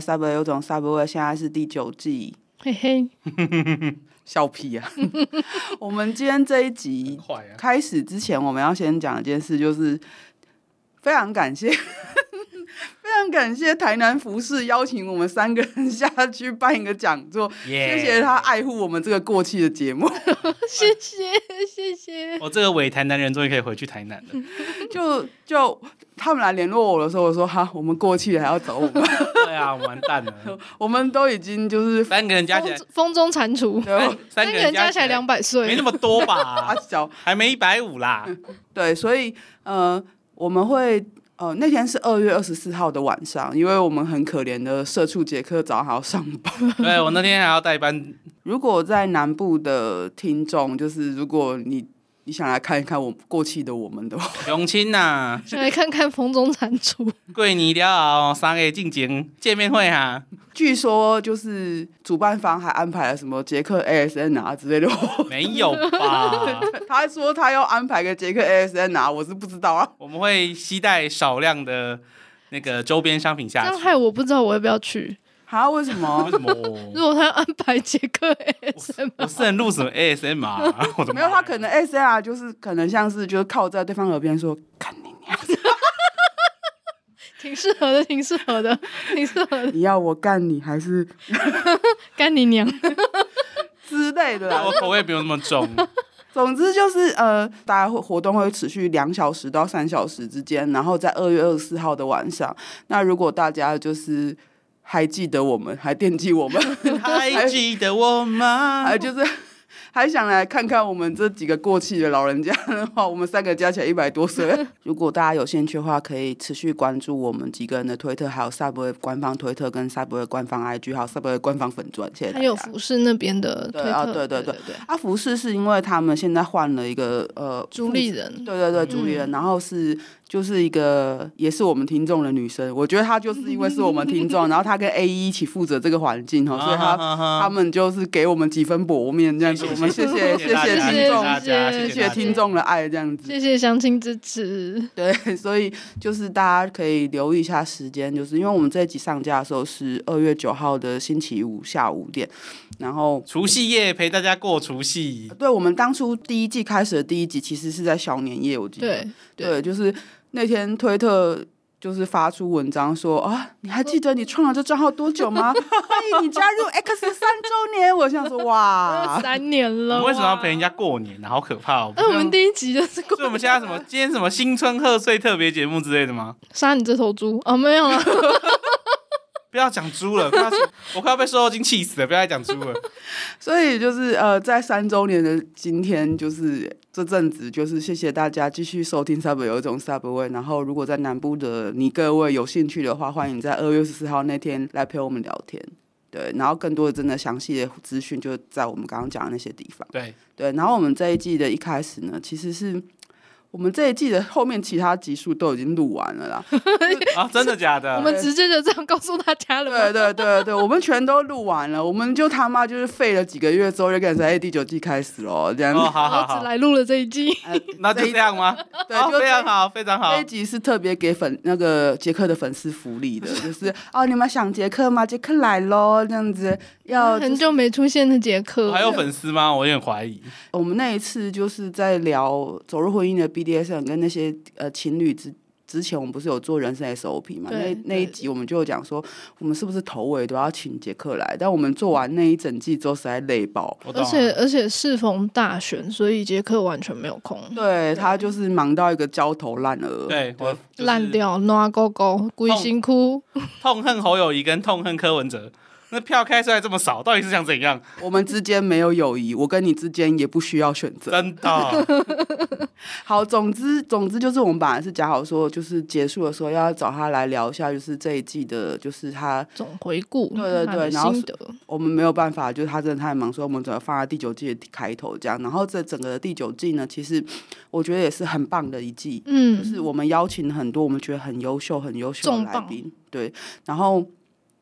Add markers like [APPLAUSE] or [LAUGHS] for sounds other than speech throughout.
Subway 有种 Subway，现在是第九季。嘿嘿，[LAUGHS] 笑屁啊！[LAUGHS] 我们今天这一集开始之前，我们要先讲一件事，就是非常感谢。非常感谢台南服饰邀请我们三个人下去办一个讲座，yeah. 谢谢他爱护我们这个过气的节目，谢 [LAUGHS] 谢谢谢。我这个伪台南人终于可以回去台南了。就就他们来联络我的时候，我说哈，我们过气了还要找我们？[LAUGHS] 对啊，完蛋了。[LAUGHS] 我们都已经就是三个人加起来风中蟾蜍，三个人加起来两百岁，没那么多吧？啊小，还没一百五啦。对，所以呃，我们会。哦，那天是二月二十四号的晚上，因为我们很可怜的社畜杰克早上还要上班。[LAUGHS] 对，我那天还要带班。如果在南部的听众，就是如果你。你想来看一看我过气的我们的永清呐，想来看看风中蟾蜍。过年了，三个进行见面会哈。据说就是主办方还安排了什么杰克 ASN 啊之类的。没有吧？[LAUGHS] 他说他要安排个杰克 ASN 啊我是不知道啊。我们会携带少量的那个周边商品下去。这样害我不知道我要不要去。啊？为什么？为什么？如果他要安排杰克 ASMR，我是能录什么 ASMR？没有，他可能 ASMR 就是可能像是就是靠在对方耳边说“干你娘”，挺适合的，挺适合的，[LAUGHS] 挺适合的。你要我干你还是 [LAUGHS] 干你娘 [LAUGHS] 之类的？我口味没有那么重。总之就是呃，大家会活动会持续两小时到三小时之间，然后在二月二十四号的晚上，那如果大家就是。还记得我们，还惦记我们，[LAUGHS] 还记得我吗？[LAUGHS] 还就是 [LAUGHS] 还想来看看我们这几个过气的老人家的话，我们三个加起来一百多岁。如果大家有兴趣的话，可以持续关注我们几个人的推特，还有 Subway 官方推特跟 Subway 官方 IG，还有 Subway 官方粉钻。谢谢。还有服饰那边的推特，对啊，对对对对对。啊，服饰是因为他们现在换了一个呃主理人，对对对，主理人，然后是。就是一个也是我们听众的女生，我觉得她就是因为是我们听众，然后她跟 A 一一起负责这个环境哈，所以她他们就是给我们几分薄面这样子，我们谢谢谢谢听众，谢谢听众的爱这样子，谢谢相亲支持。对，[LAUGHS] 所以就是大家可以留意一下时间，就是因为我们这一集上架的时候是二月九号的星期五下午五点，然后除夕夜陪大家过除夕。对，我们当初第一季开始的第一集其实是在小年夜，我记得，对，对，对就是。那天推特就是发出文章说啊，你还记得你创了这账号多久吗？[LAUGHS] 欢迎你加入 X 三周年。我想说哇，[LAUGHS] 三年了。你为什么要陪人家过年呢？好可怕哦！那我们第一集就是过。所以我们现在什么？今天什么新春贺岁特别节目之类的吗？杀你这头猪啊！没有了。不要讲猪了，[LAUGHS] 我快要被瘦肉精气死了！不要再讲猪了。[LAUGHS] 所以就是呃，在三周年的今天，就是这阵子，就是谢谢大家继续收听 Subway 有一种 Subway。然后，如果在南部的你各位有兴趣的话，欢迎在二月十四号那天来陪我们聊天。对，然后更多的真的详细的资讯就在我们刚刚讲的那些地方。对对，然后我们这一季的一开始呢，其实是。我们这一季的后面其他集数都已经录完了啦。[LAUGHS] 啊，真的假的？我们直接就这样告诉大家了。对对对对，我们全都录完了，我们就他妈就是废了几个月之后，就开始哎第九季开始喽，这样子。哦，好好好。只来录了这一季，呃、[LAUGHS] 那就这样吗？对，就非常好，非常好。这一集是特别给粉那个杰克的粉丝福利的，[LAUGHS] 就是哦，你们想杰克吗？杰克来喽，这样子。要、就是、很久没出现的杰克，还有粉丝吗？我有点怀疑。我们那一次就是在聊走入婚姻的 BDSM 跟那些呃情侣之之前，我们不是有做人生 SOP 嘛？那那一集我们就讲说，我们是不是头尾都要请杰克来？但我们做完那一整季之后，实在累爆。而且而且适逢大选，所以杰克完全没有空。对，他就是忙到一个焦头烂额，对，我烂掉，暖勾勾，鬼辛苦，痛恨侯友谊跟痛恨柯文哲。[LAUGHS] 那票开出来这么少，到底是想怎样？我们之间没有友谊，我跟你之间也不需要选择。真的。[LAUGHS] 好，总之总之就是我们本来是讲好说，就是结束的时候要找他来聊一下，就是这一季的，就是他总回顾。对对对，然后我们没有办法，就是他真的太忙，所以我们只能放在第九季的开头这样。然后这整个的第九季呢，其实我觉得也是很棒的一季。嗯，就是我们邀请很多我们觉得很优秀、很优秀的来宾。对，然后。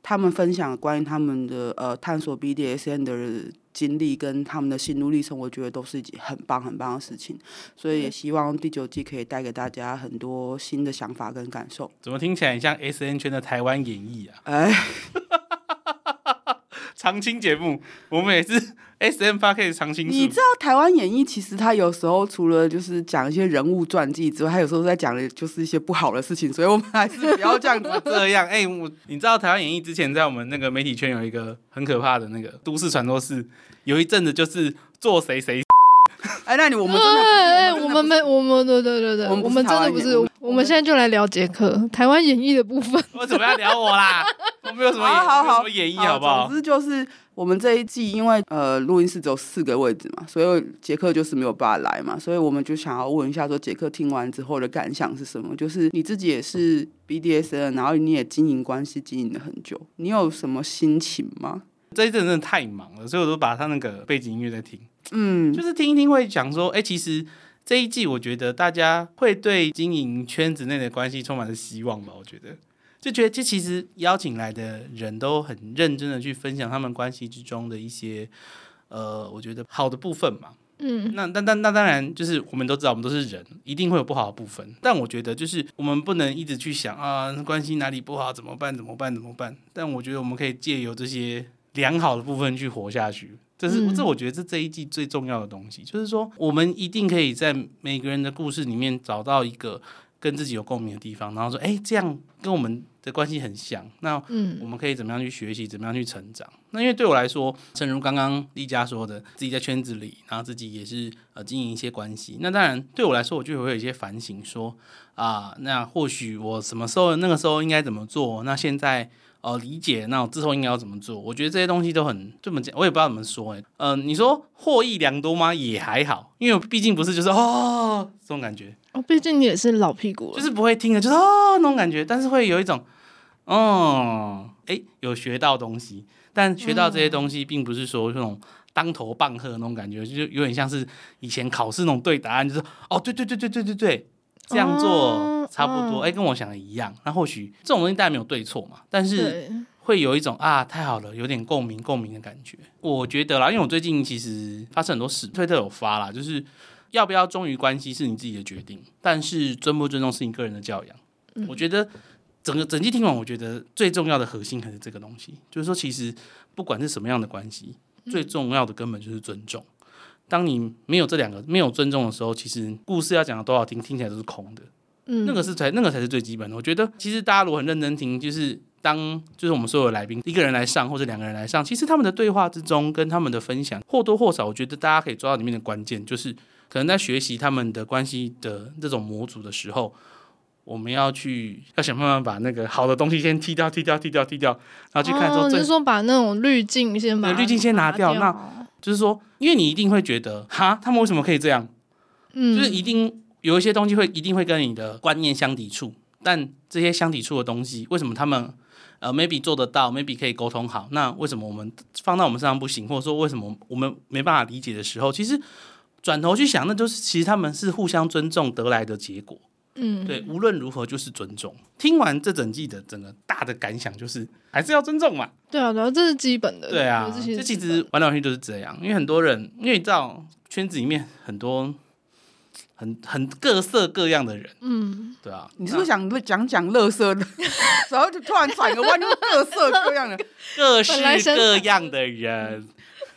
他们分享关于他们的呃探索 BDSN 的经历跟他们的心路历程，我觉得都是一件很棒很棒的事情。所以也希望第九季可以带给大家很多新的想法跟感受。怎么听起来很像 SN 圈的台湾演绎啊？哎。[LAUGHS] 常青节目，我们也是 [LAUGHS] S M 八 K 的常青。你知道台湾演艺其实他有时候除了就是讲一些人物传记之外，他有时候在讲的就是一些不好的事情，所以我们还是不要这样子 [LAUGHS] 这样。哎、欸，我你知道台湾演艺之前在我们那个媒体圈有一个很可怕的那个都市传说，是有一阵子就是做谁谁。哎，那你我们真的，哎，我们没，我们对对对对，我们真的不是。我们现在就来聊杰克台湾演义的部分。我怎么要聊我啦？[LAUGHS] 我没有什么演，好好好演绎，好不好？总之就是我们这一季，因为呃，录音室只有四个位置嘛，所以杰克就是没有办法来嘛，所以我们就想要问一下，说杰克听完之后的感想是什么？就是你自己也是 BDSN，然后你也经营关系经营了很久，你有什么心情吗？这一阵真的太忙了，所以我都把他那个背景音乐在听。嗯，就是听一听会讲说，哎、欸，其实这一季我觉得大家会对经营圈子内的关系充满了希望吧。我觉得就觉得这其实邀请来的人都很认真的去分享他们关系之中的一些呃，我觉得好的部分嘛。嗯，那但但那当然就是我们都知道我们都是人，一定会有不好的部分。但我觉得就是我们不能一直去想啊，关系哪里不好怎么办？怎么办？怎么办？但我觉得我们可以借由这些良好的部分去活下去。这是这，我觉得是这一季最重要的东西，嗯、就是说，我们一定可以在每个人的故事里面找到一个跟自己有共鸣的地方，然后说，哎，这样跟我们的关系很像，那我们可以怎么样去学习，怎么样去成长？那因为对我来说，正如刚刚丽佳说的，自己在圈子里，然后自己也是呃经营一些关系，那当然对我来说，我就会有一些反省说，说啊，那或许我什么时候那个时候应该怎么做？那现在。哦，理解，那我之后应该要怎么做？我觉得这些东西都很这么讲，我也不知道怎么说哎。嗯、呃，你说获益良多吗？也还好，因为毕竟不是就是哦这种感觉。哦，毕竟你也是老屁股了，就是不会听的，就是哦那种感觉，但是会有一种，哦，哎，有学到东西，但学到这些东西，并不是说那种当头棒喝那种感觉，就有点像是以前考试那种对答案，就是哦，对对对对对对对。这样做差不多，哎、哦，跟我想的一样。那或许这种东西当然没有对错嘛，但是会有一种啊，太好了，有点共鸣共鸣的感觉。我觉得啦，因为我最近其实发生很多事，推特有发啦，就是要不要忠于关系是你自己的决定，但是尊不尊重是你个人的教养。嗯、我觉得整个整季听完，我觉得最重要的核心还是这个东西，就是说，其实不管是什么样的关系，最重要的根本就是尊重。当你没有这两个没有尊重的时候，其实故事要讲的多好听，听起来都是空的。嗯，那个是才那个才是最基本的。我觉得其实大家如果很认真听，就是当就是我们所有的来宾一个人来上或者两个人来上，其实他们的对话之中跟他们的分享或多或少，我觉得大家可以抓到里面的关键，就是可能在学习他们的关系的这种模组的时候，我们要去要想办法把那个好的东西先踢掉、踢掉、踢掉、踢掉，然后去看说，哦，就是说把那种滤镜先把滤镜先拿掉，拿掉那。就是说，因为你一定会觉得，哈，他们为什么可以这样？嗯，就是一定有一些东西会一定会跟你的观念相抵触，但这些相抵触的东西，为什么他们呃 maybe 做得到，maybe 可以沟通好？那为什么我们放到我们身上不行？或者说为什么我们没办法理解的时候，其实转头去想，那就是其实他们是互相尊重得来的结果。嗯，对，无论如何就是尊重。听完这整季的整个大的感想，就是还是要尊重嘛。对啊，然后这是基本的。对啊，这其实玩来玩去都是这样。因为很多人，因为你知道圈子里面很多很很各色各样的人。嗯，对啊。你是不是想讲讲乐色的？[LAUGHS] 然后就突然转个弯，就各色各样的，各式各样的人。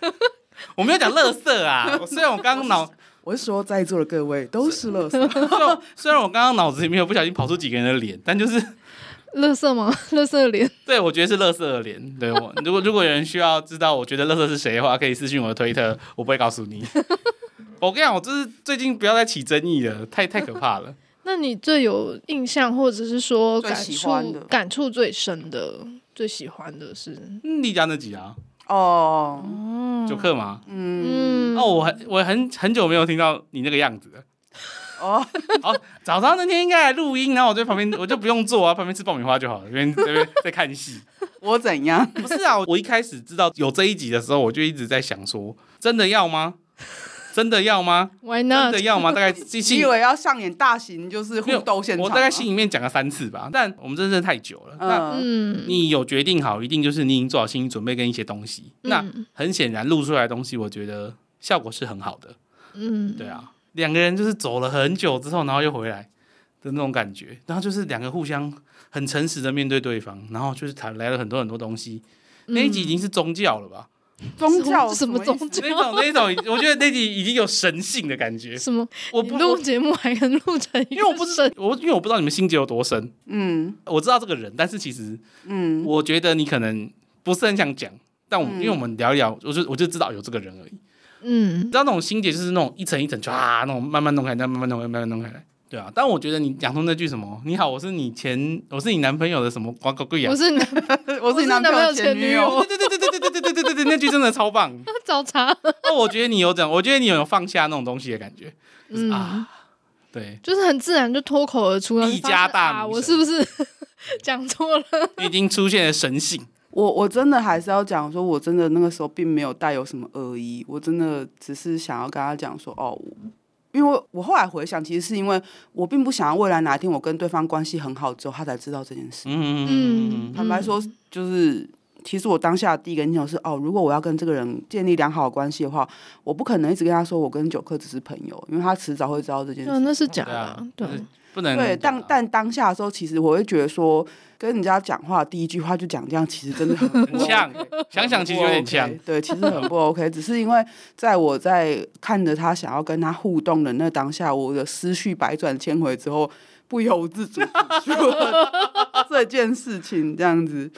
[LAUGHS] 我没有讲乐色啊，[LAUGHS] 虽然我刚刚脑。我是说，在座的各位都是乐色。虽然我刚刚脑子里面有不小心跑出几个人的脸，但就是垃圾吗？乐色的脸？对，我觉得是乐色的脸。对我，[LAUGHS] 如果如果有人需要知道我觉得乐色是谁的话，可以私信我的推特，我不会告诉你。[LAUGHS] 我跟你讲，我就是最近不要再起争议了，太太可怕了。那你最有印象，或者是说感触、的感触最深的、最喜欢的是丽江那集啊？哦，九克吗？嗯，哦，我很我很很久没有听到你那个样子了。哦，好，早上那天应该来录音，然后我在旁边，我就不用做啊，旁边吃爆米花就好了，这边这边在看戏。[LAUGHS] 我怎样？不是啊，我一开始知道有这一集的时候，我就一直在想说，真的要吗？真的要吗？Why not？真的要吗？[LAUGHS] 大概你以为要上演大型就是互斗现场？我大概心里面讲了三次吧。但我们真的太久了。嗯、那你有决定好，一定就是你已经做好心理准备跟一些东西。嗯、那很显然录出来的东西，我觉得效果是很好的。嗯，对啊，两个人就是走了很久之后，然后又回来的那种感觉。然后就是两个互相很诚实的面对对方，然后就是谈来了很多很多东西。嗯、那一集已经是宗教了吧？宗教什么宗教？那种那种，我觉得那集已经有神性的感觉。什么？我不录节目还能录成？因为我不知道我，因为我不知道你们心结有多深。嗯，我知道这个人，但是其实，嗯，我觉得你可能不是很想讲。但我、嗯、因为我们聊一聊，我就我就知道有这个人而已。嗯，知道那种心结就是那种一层一层唰，那种慢慢弄开，再慢慢弄开，慢慢弄开来。对啊，但我觉得你讲出那句什么“你好，我是你前，我是你男朋友的什么广告贵啊”，我是你，[LAUGHS] 我是你男朋友前女友。对对对对对对对对对对对，那句真的超棒。找茬。哦，我觉得你有这样，我觉得你有放下那种东西的感觉。就是、嗯啊，对，就是很自然就脱口而出了。一家大、啊，我是不是讲错了？已经出现了神性。我我真的还是要讲说，我真的那个时候并没有带有什么恶意，我真的只是想要跟他讲说，哦。因为我后来回想，其实是因为我并不想要未来哪一天我跟对方关系很好之后，他才知道这件事。嗯嗯坦白说，就是其实我当下的第一个念头是，哦，如果我要跟这个人建立良好的关系的话，我不可能一直跟他说我跟九克只是朋友，因为他迟早会知道这件事。那是假的，对，不能对。但但当下的时候，其实我会觉得说。跟人家讲话第一句话就讲这样，其实真的很呛。想想其实有点呛，对，其实很不 OK。只是因为在我在看着他想要跟他互动的那当下，我的思绪百转千回之后，不由自主 [LAUGHS] 做了这件事情，这样子。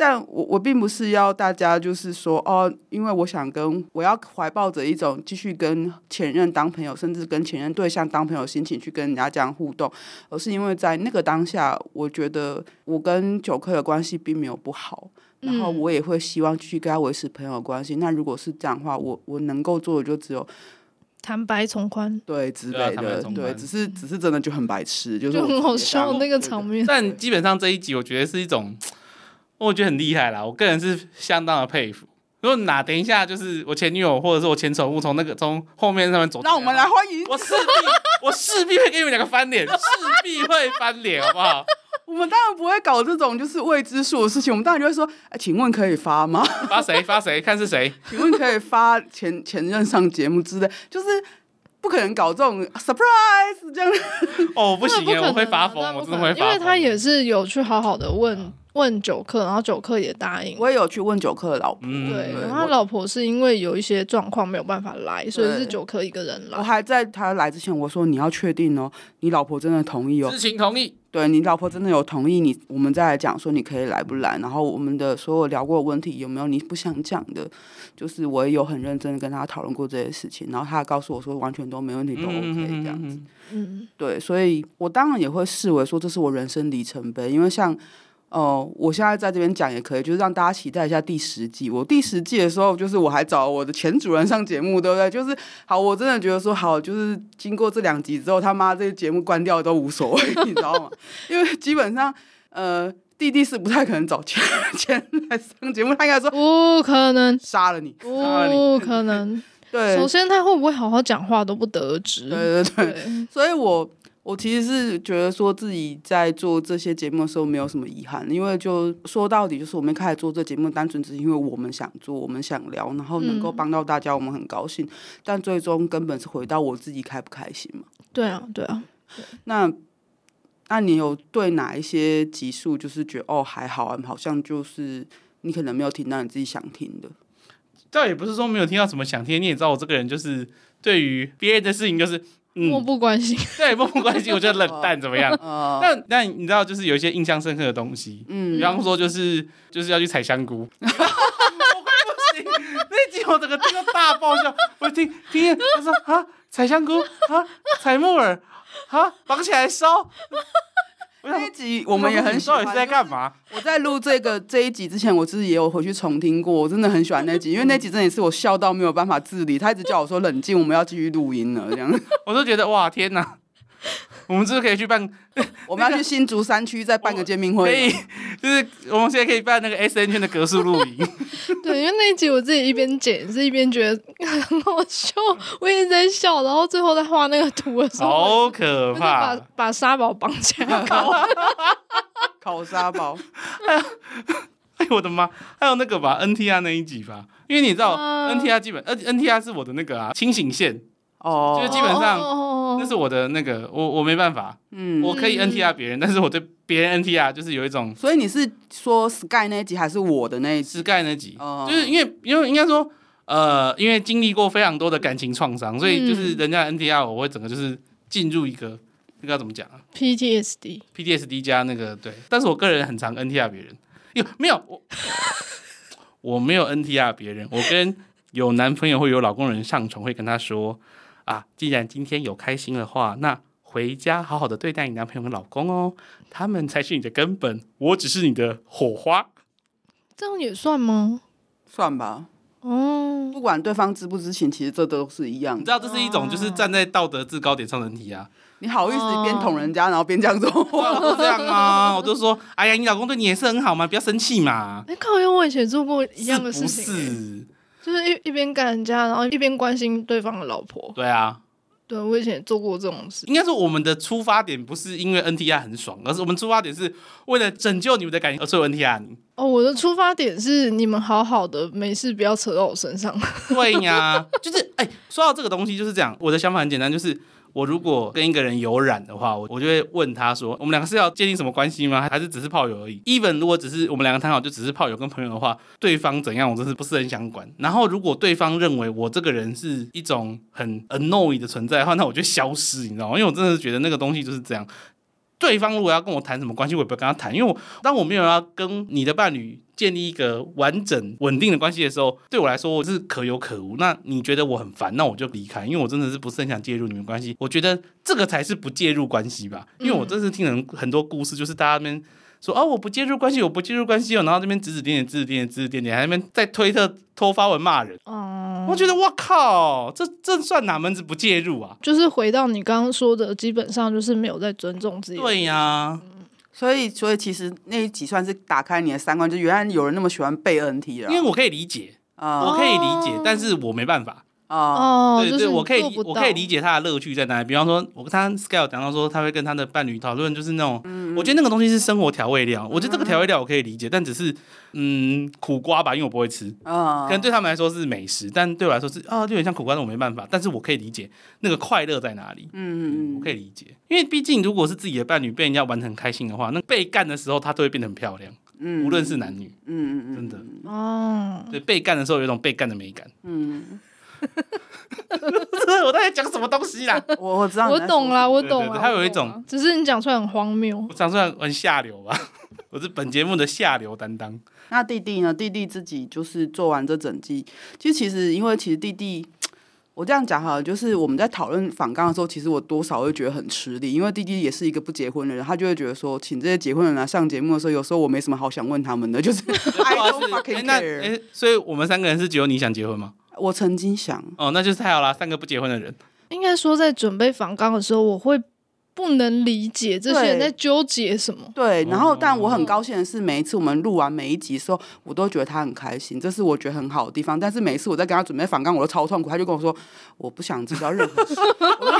但我我并不是要大家就是说哦，因为我想跟我要怀抱着一种继续跟前任当朋友，甚至跟前任对象当朋友心情去跟人家这样互动，而是因为在那个当下，我觉得我跟九克的关系并没有不好，然后我也会希望继续跟他维持朋友关系。嗯、那如果是这样的话，我我能够做的就只有坦白从宽，对之类的，对，对，只是只是真的就很白痴，就是就很好笑那个场面。但基本上这一集，我觉得是一种。我觉得很厉害啦，我个人是相当的佩服。如果哪等一下就是我前女友或者是我前宠物从那个从后面上面走，那我们来欢迎。我势必 [LAUGHS] 我势必会给你们两个翻脸，势必会翻脸，好不好？我们当然不会搞这种就是未知数的事情，我们当然就会说，哎，请问可以发吗？发谁？发谁？看是谁？请问可以发前前任上节目之类，就是不可能搞这种 surprise 这样。哦，不行耶，我会发疯，我真的会发疯。因为他也是有去好好的问。问九克，然后九克也答应。我也有去问九克的老婆，嗯、对，然后他老婆是因为有一些状况没有办法来，所以是九克一个人来。我还在他来之前，我说你要确定哦，你老婆真的同意哦，知情同意。对，你老婆真的有同意你，我们再来讲说你可以来不来，然后我们的所有聊过的问题有没有你不想讲的，就是我也有很认真的跟他讨论过这些事情，然后他告诉我说完全都没问题，都 OK 这样子。嗯，对，所以我当然也会视为说这是我人生里程碑，因为像。哦，我现在在这边讲也可以，就是让大家期待一下第十季。我第十季的时候，就是我还找我的前主人上节目，对不对？就是好，我真的觉得说好，就是经过这两集之后，他妈这个节目关掉都无所谓，你知道吗？[LAUGHS] 因为基本上，呃，弟弟是不太可能找前前来上节目，他应该说不可能杀了你，不可能。[LAUGHS] 对，首先他会不会好好讲话都不得而知。对对对，对所以我。我其实是觉得说自己在做这些节目的时候没有什么遗憾，因为就说到底就是我们开始做这节目，单纯只是因为我们想做，我们想聊，然后能够帮到大家，我们很高兴。嗯、但最终根本是回到我自己开不开心嘛？对啊，对啊。那那你有对哪一些集数就是觉得哦还好啊，好像就是你可能没有听到你自己想听的？倒也不是说没有听到什么想听，你也知道我这个人就是对于别人的事情就是。漠不关心，[LAUGHS] 对，漠不关心，我觉得冷淡怎么样？但但你知道，就是有一些印象深刻的东西，嗯，比方说就是就是要去采香菇，[LAUGHS] 我快不行，那集我整个听到大爆笑，我听听他说啊，采香菇？啊，采木耳？啊，绑起来烧。那一集我们也很喜欢，是在干嘛？我在录这个 [LAUGHS] 这一集之前，我自己也有回去重听过，我真的很喜欢那集，因为那集真的也是我笑到没有办法自理，他一直叫我说冷静，我们要继续录音了，这样，[LAUGHS] [LAUGHS] 我都觉得哇天哪！我们是不是可以去办？[LAUGHS] 我们要去新竹山区再办个见面会。可以，就是我们现在可以办那个 S N 圈的格数录影。[LAUGHS] 对，因为那一集我自己一边剪是一边觉得很好笑，我一直在笑，然后最后在画那个图的时候，好可怕！把把沙宝绑起来烤，[LAUGHS] 烤沙宝。哎呦我的妈！还有那个吧，N T R 那一集吧，因为你知道、uh、N T R 基本 N N T R 是我的那个啊清醒线哦，oh. 就是基本上那是我的那个，我我没办法，嗯，我可以 N T R 别人，但是我对别人 N T R 就是有一种。所以你是说 Sky 那一集还是我的那一集？Sky 那集，oh. 就是因为因为应该说呃，因为经历过非常多的感情创伤，所以就是人家 N T R 我会整个就是进入一个那个要怎么讲啊？P T S D P T S D 加那个对，但是我个人很常 N T R 别人。有没有我？[LAUGHS] 我没有 NTR 别人。我跟有男朋友或有老公的人上床，会跟他说啊，既然今天有开心的话，那回家好好的对待你男朋友跟老公哦，他们才是你的根本，我只是你的火花。这样也算吗？算吧。哦，不管对方知不知情，其实这都是一样。你知道，这是一种就是站在道德制高点上的问题啊。你好意思一边捅人家，然后边这样做？我都这样啊，我就说，哎呀，你老公对你也是很好嘛，不要生气嘛。哎，靠，因为我以前做过一样的事情，是不是？就是一一边干人家，然后一边关心对方的老婆。对啊。对，我以前也做过这种事。应该说，我们的出发点不是因为 N T I 很爽，而是我们出发点是为了拯救你们的感情而做 N T I 你。哦，我的出发点是你们好好的，没事不要扯到我身上。对呀，就是哎、欸，说到这个东西就是这样。我的想法很简单，就是。我如果跟一个人有染的话，我我就会问他说：“我们两个是要建立什么关系吗？还是只是炮友而已？”Even 如果只是我们两个谈好就只是炮友跟朋友的话，对方怎样我真是不是很想管。然后如果对方认为我这个人是一种很 annoy 的存在的话，那我就消失，你知道吗？因为我真的是觉得那个东西就是这样。对方如果要跟我谈什么关系，我也不要跟他谈，因为我当我没有要跟你的伴侣建立一个完整稳定的关系的时候，对我来说我是可有可无。那你觉得我很烦，那我就离开，因为我真的是不是很想介入你们关系。我觉得这个才是不介入关系吧，因为我真是听人很多故事，就是大家那边。说哦，我不介入关系，我不介入关系哦，然后这边指指点点，指指点点，指指点点，还那边在推特偷发文骂人。哦，我觉得我靠，这这算哪门子不介入啊？就是回到你刚刚说的，基本上就是没有在尊重自己。对呀、啊嗯，所以所以其实那一集算是打开你的三观，就原来有人那么喜欢被 NT 了。因为我可以理解，啊、我可以理解，但是我没办法。哦，对对，我可以我可以理解他的乐趣在哪里。比方说，我跟他 Scale 讲到说，他会跟他的伴侣讨论，就是那种，嗯、我觉得那个东西是生活调味料。嗯、我觉得这个调味料我可以理解，但只是嗯苦瓜吧，因为我不会吃。哦、可能对他们来说是美食，但对我来说是啊，就有点像苦瓜，那我没办法。但是我可以理解那个快乐在哪里。嗯嗯嗯，我可以理解，因为毕竟如果是自己的伴侣被人家玩的很开心的话，那被干的时候他都会变得很漂亮。嗯，无论是男女。嗯嗯嗯，真的。哦，对，被干的时候有一种被干的美感。嗯。[LAUGHS] 我在讲什么东西啦？[LAUGHS] 我我知道，我懂啦，我懂了。他有一种，只是你讲出来很荒谬，我讲出来很下流吧？[LAUGHS] 我是本节目的下流担当。那弟弟呢？弟弟自己就是做完这整季，其实其实因为其实弟弟。我这样讲哈，就是我们在讨论反刚的时候，其实我多少会觉得很吃力，因为弟弟也是一个不结婚的人，他就会觉得说，请这些结婚人来上节目的时候，有时候我没什么好想问他们的，就是 I don't fucking care。欸，所以我们三个人是只有你想结婚吗？我曾经想，哦，那就是太好了，三个不结婚的人。应该说，在准备访纲的时候，我会。不能理解这些人在纠结什么。对，然后但我很高兴的是，每一次我们录完每一集的时候，我都觉得他很开心，这是我觉得很好的地方。但是每一次我在跟他准备访纲，我都超痛苦。他就跟我说：“我不想知道任何事。[LAUGHS] ”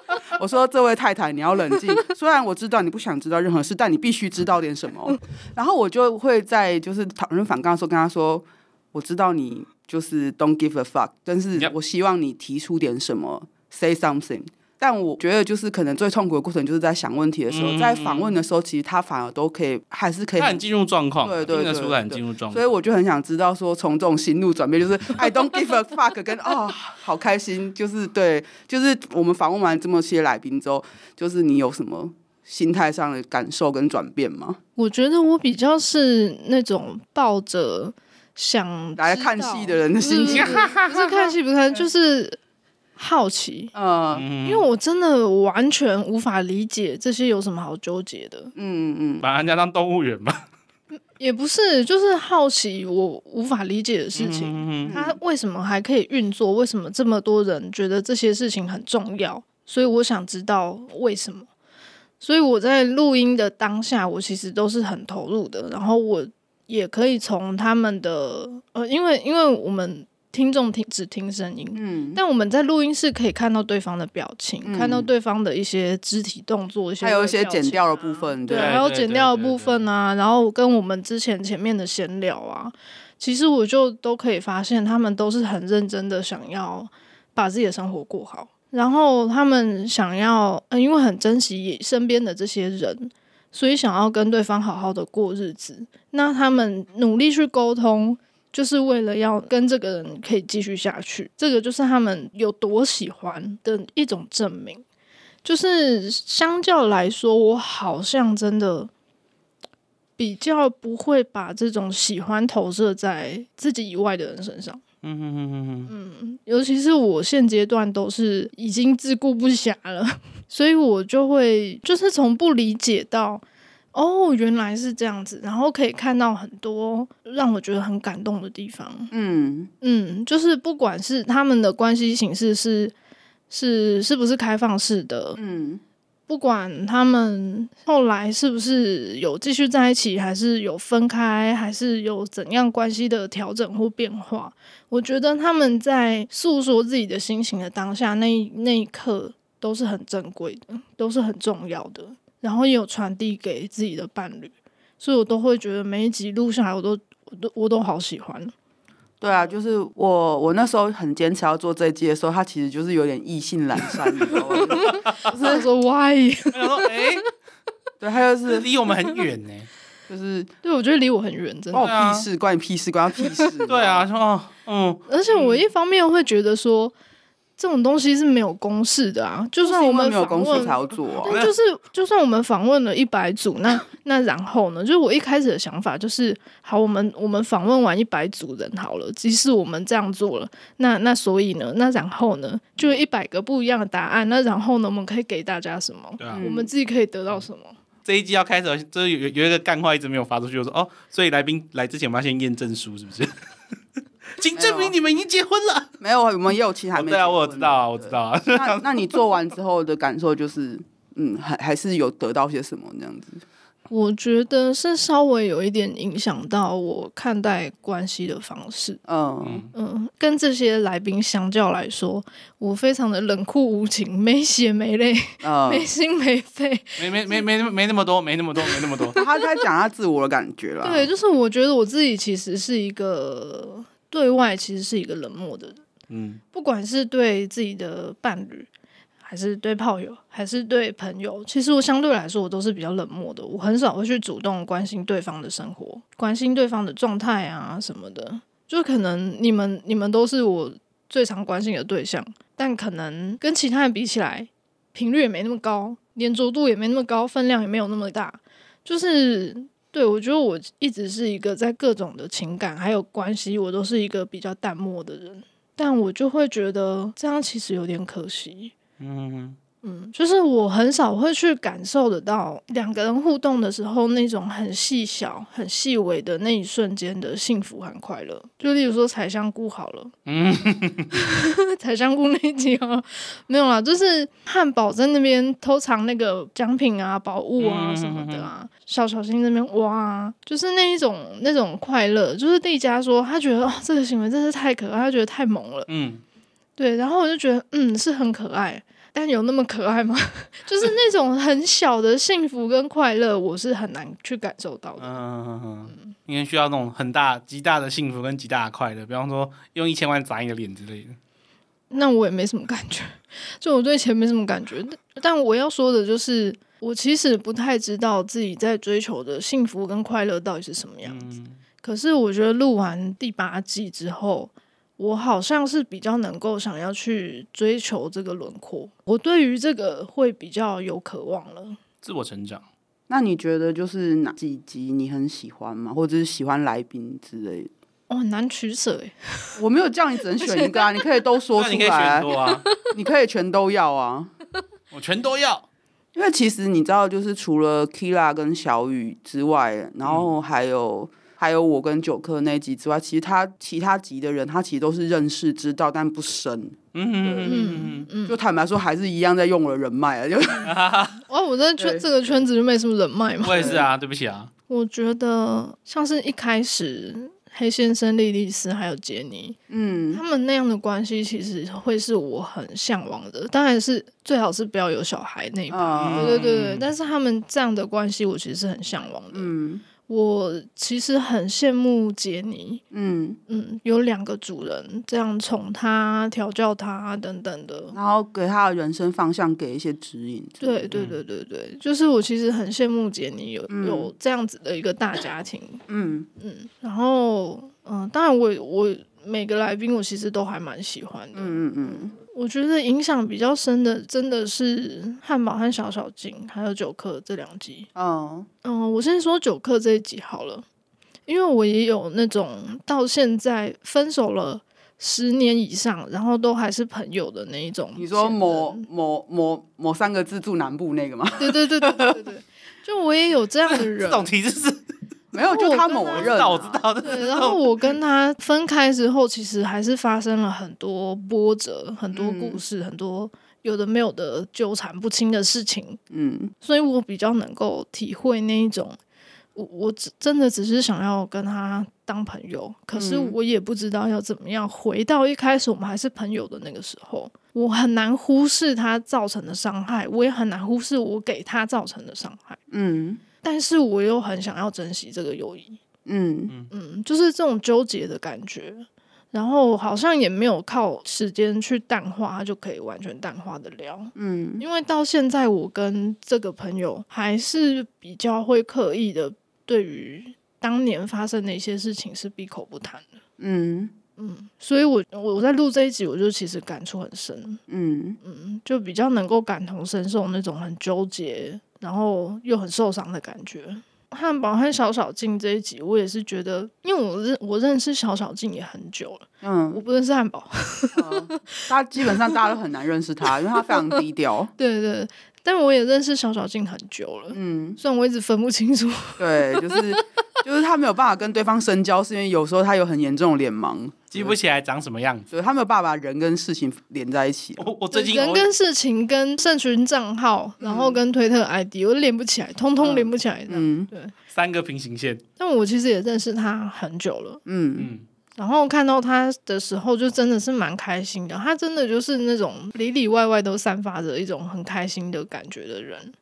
[LAUGHS] 我说：“这位太太，你要冷静。虽然我知道你不想知道任何事，但你必须知道点什么。”然后我就会在就是讨论反纲的时候跟他说：“我知道你就是 don't give a fuck，但是我希望你提出点什么，say something。”但我觉得，就是可能最痛苦的过程，就是在想问题的时候，嗯、在访问的时候，其实他反而都可以，还是可以很进入状况，对对对，对，很进入状况。所以我就很想知道，说从这种心路转变，就是 [LAUGHS] I don't give a fuck，跟啊、哦，好开心，就是对，就是我们访问完这么些来宾之后，就是你有什么心态上的感受跟转变吗？我觉得我比较是那种抱着想来看戏的人的心情，[LAUGHS] 不是看戏不看，就是。好奇，嗯，因为我真的完全无法理解这些有什么好纠结的，嗯嗯，把人家当动物园吧，也不是，就是好奇我无法理解的事情，嗯，它为什么还可以运作？为什么这么多人觉得这些事情很重要？所以我想知道为什么。所以我在录音的当下，我其实都是很投入的。然后我也可以从他们的呃，因为因为我们听众听只听声音，嗯，但我们在录音室可以看到对方的表情，嗯、看到对方的一些肢体动作，一些、啊、还有一些剪掉的部分，对，对还有剪掉的部分啊。然后跟我们之前前面的闲聊啊，其实我就都可以发现，他们都是很认真的想要把自己的生活过好。然后他们想要，呃，因为很珍惜身边的这些人，所以想要跟对方好好的过日子。那他们努力去沟通，就是为了要跟这个人可以继续下去。这个就是他们有多喜欢的一种证明。就是相较来说，我好像真的比较不会把这种喜欢投射在自己以外的人身上。嗯哼哼哼哼，嗯，尤其是我现阶段都是已经自顾不暇了，所以我就会就是从不理解到哦，原来是这样子，然后可以看到很多让我觉得很感动的地方。嗯嗯，就是不管是他们的关系形式是是是不是开放式的，嗯。不管他们后来是不是有继续在一起，还是有分开，还是有怎样关系的调整或变化，我觉得他们在诉说自己的心情的当下，那那一刻都是很珍贵的，都是很重要的，然后也有传递给自己的伴侣，所以我都会觉得每一集录下来，我都我都我都好喜欢。对啊，就是我我那时候很坚持要做这一季的时候，他其实就是有点意兴阑珊，你知道吗？[LAUGHS] 就是说 why？他说哎，[LAUGHS] 对，他就是离我们很远呢，[LAUGHS] 就是对我觉得离我很远，真的关我屁事，关你屁事，关他屁事。对啊，说嗯，而且我一方面会觉得说。这种东西是没有公式的啊，就算我们没有公式才要做啊。就是就算我们访问了一百组，那 [LAUGHS] 那然后呢？就是我一开始的想法就是，好，我们我们访问完一百组人好了，即使我们这样做了，那那所以呢？那然后呢？就一百个不一样的答案，那然后呢？我们可以给大家什么？对啊，我们自己可以得到什么？这一季要开始，就是有有一个干话一直没有发出去，我说哦，所以来宾来之前我们要先验证书，是不是？请证明你们已经结婚了。没有，我们也有其他没。对啊，我知道啊，我知道啊。那那你做完之后的感受就是，嗯，还还是有得到些什么这样子？我觉得是稍微有一点影响到我看待关系的方式。嗯嗯，跟这些来宾相较来说，我非常的冷酷无情，没血没泪，嗯、[LAUGHS] 没心没肺，没没没没没那么多，没那么多，没那么多。他在讲他自我的感觉了。对，就是我觉得我自己其实是一个。对外其实是一个冷漠的人，嗯，不管是对自己的伴侣，还是对炮友，还是对朋友，其实我相对来说我都是比较冷漠的。我很少会去主动关心对方的生活，关心对方的状态啊什么的。就可能你们你们都是我最常关心的对象，但可能跟其他人比起来，频率也没那么高，黏着度也没那么高，分量也没有那么大，就是。对，我觉得我一直是一个在各种的情感还有关系，我都是一个比较淡漠的人，但我就会觉得这样其实有点可惜。嗯。嗯，就是我很少会去感受得到两个人互动的时候那种很细小、很细微的那一瞬间的幸福和快乐。就例如说采香菇好了，嗯，采香菇那一集啊，没有啦，就是汉堡在那边偷藏那个奖品啊、宝物啊什么的啊，小小心那边哇，就是那一种那种快乐。就是蒂家说他觉得哦，这个行为真是太可爱，他觉得太萌了。嗯，对，然后我就觉得嗯，是很可爱。但有那么可爱吗？[LAUGHS] 就是那种很小的幸福跟快乐，我是很难去感受到的。嗯嗯嗯嗯，因为需要那种很大、极大的幸福跟极大的快乐，比方说用一千万砸你的脸之类的。那我也没什么感觉，就我对钱没什么感觉。但我要说的就是，我其实不太知道自己在追求的幸福跟快乐到底是什么样子。嗯、可是我觉得录完第八季之后。我好像是比较能够想要去追求这个轮廓，我对于这个会比较有渴望了。自我成长，那你觉得就是哪几集你很喜欢吗？或者是喜欢来宾之类的？哦，很难取舍哎，[LAUGHS] 我没有叫你只能选一个啊，你可以都说出来，你可以选多啊，你可以全都要啊，我全都要。因为其实你知道，就是除了 Kira 跟小雨之外，然后还有。嗯还有我跟九科那一集之外，其实他其他集的人，他其实都是认识、知道，但不深。嗯嗯嗯嗯，就坦白说，还是一样在用我的人脉啊。就 [LAUGHS] 我我在圈这个圈子就没什么人脉嘛。我也是啊，对不起啊。我觉得像是一开始。黑先生、莉莉丝还有杰尼，嗯，他们那样的关系其实会是我很向往的。当然是最好是不要有小孩那一趴，哦、对对对。但是他们这样的关系，我其实是很向往的。嗯。我其实很羡慕杰尼，嗯。嗯，有两个主人这样宠他、调教他等等的，然后给他的人生方向给一些指引。对对对对对，就是我其实很羡慕杰尼有、嗯、有这样子的一个大家庭，嗯。嗯，然后嗯、呃，当然我我每个来宾我其实都还蛮喜欢的，嗯嗯嗯。我觉得影响比较深的，真的是汉堡和小小静，还有九克这两集。哦，嗯，我先说九克这一集好了，因为我也有那种到现在分手了十年以上，然后都还是朋友的那一种。你说某某某某三个字住南部那个吗？对对对对对对，就我也有这样的 [LAUGHS] 人。这种其实是。没有，就他某人，我知道的。对，然后我跟他分开之后，其实还是发生了很多波折，很多故事，嗯、很多有的没有的纠缠不清的事情。嗯，所以我比较能够体会那一种，我我只真的只是想要跟他当朋友，可是我也不知道要怎么样回到一开始我们还是朋友的那个时候。我很难忽视他造成的伤害，我也很难忽视我给他造成的伤害。嗯。但是我又很想要珍惜这个友谊，嗯。嗯，就是这种纠结的感觉，然后好像也没有靠时间去淡化，它就可以完全淡化的了，嗯，因为到现在我跟这个朋友还是比较会刻意的，对于当年发生的一些事情是闭口不谈的，嗯。嗯，所以我我在录这一集，我就其实感触很深，嗯。嗯，就比较能够感同身受那种很纠结。然后又很受伤的感觉。汉堡和小小静这一集，我也是觉得，因为我认我认识小小静也很久了，嗯，我不认识汉堡，他基本上大家都很难认识他，因为他非常低调。对 [LAUGHS] 对，但我也认识小小静很久了，嗯，虽然我一直分不清楚，[LAUGHS] 对，就是就是他没有办法跟对方深交，是因为有时候他有很严重的脸盲。记不起来长什么样子，所以他没有办法把人跟事情连在一起。我我最近人跟事情跟社群账号，然后跟推特 ID，我都连不起来，通通连不起来。嗯，对，三个平行线。但我其实也认识他很久了。嗯嗯，然后看到他的时候，就真的是蛮开心的。他真的就是那种里里外外都散发着一种很开心的感觉的人。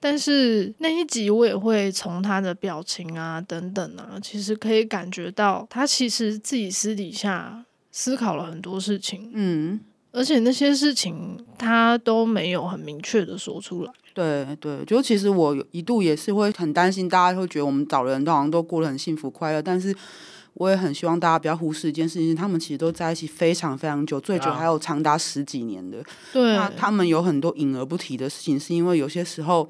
但是那一集我也会从他的表情啊等等啊，其实可以感觉到他其实自己私底下思考了很多事情，嗯，而且那些事情他都没有很明确的说出来。对对，就其实我一度也是会很担心，大家会觉得我们找的人都好像都过得很幸福快乐，但是我也很希望大家不要忽视一件事情，他们其实都在一起非常非常久，最久还有长达十几年的。对，那他们有很多隐而不提的事情，是因为有些时候。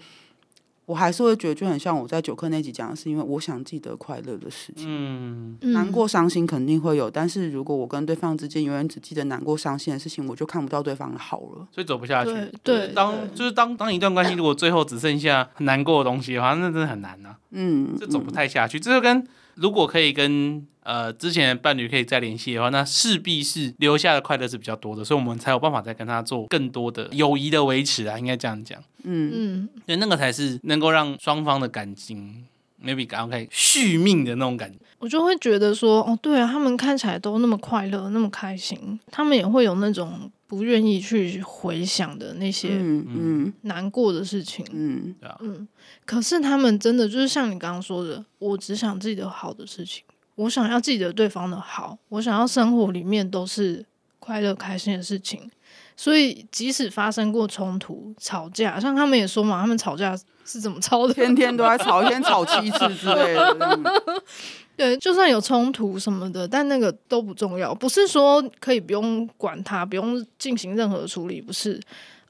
我还是会觉得就很像我在九课那集讲的是，因为我想记得快乐的事情。嗯，难过伤心肯定会有，但是如果我跟对方之间永远只记得难过伤心的事情，我就看不到对方的好了，所以走不下去。对，对当就是当当一段关系如果最后只剩下很难过的东西的话，那真的很难啊。嗯，这走不太下去。这就跟如果可以跟。呃，之前的伴侣可以再联系的话，那势必是留下的快乐是比较多的，所以我们才有办法再跟他做更多的友谊的维持啊，应该这样讲。嗯嗯，所以那个才是能够让双方的感情 maybe 赶快续命的那种感觉。我就会觉得说，哦，对啊，他们看起来都那么快乐，那么开心，他们也会有那种不愿意去回想的那些嗯难过的事情。嗯嗯，嗯，可是他们真的就是像你刚刚说的，我只想记得好的事情。我想要记得对方的好，我想要生活里面都是快乐开心的事情，所以即使发生过冲突、吵架，像他们也说嘛，他们吵架是怎么吵的？天天都在吵，一天吵七次之类的。[LAUGHS] 对，就算有冲突什么的，但那个都不重要。不是说可以不用管它，不用进行任何处理，不是，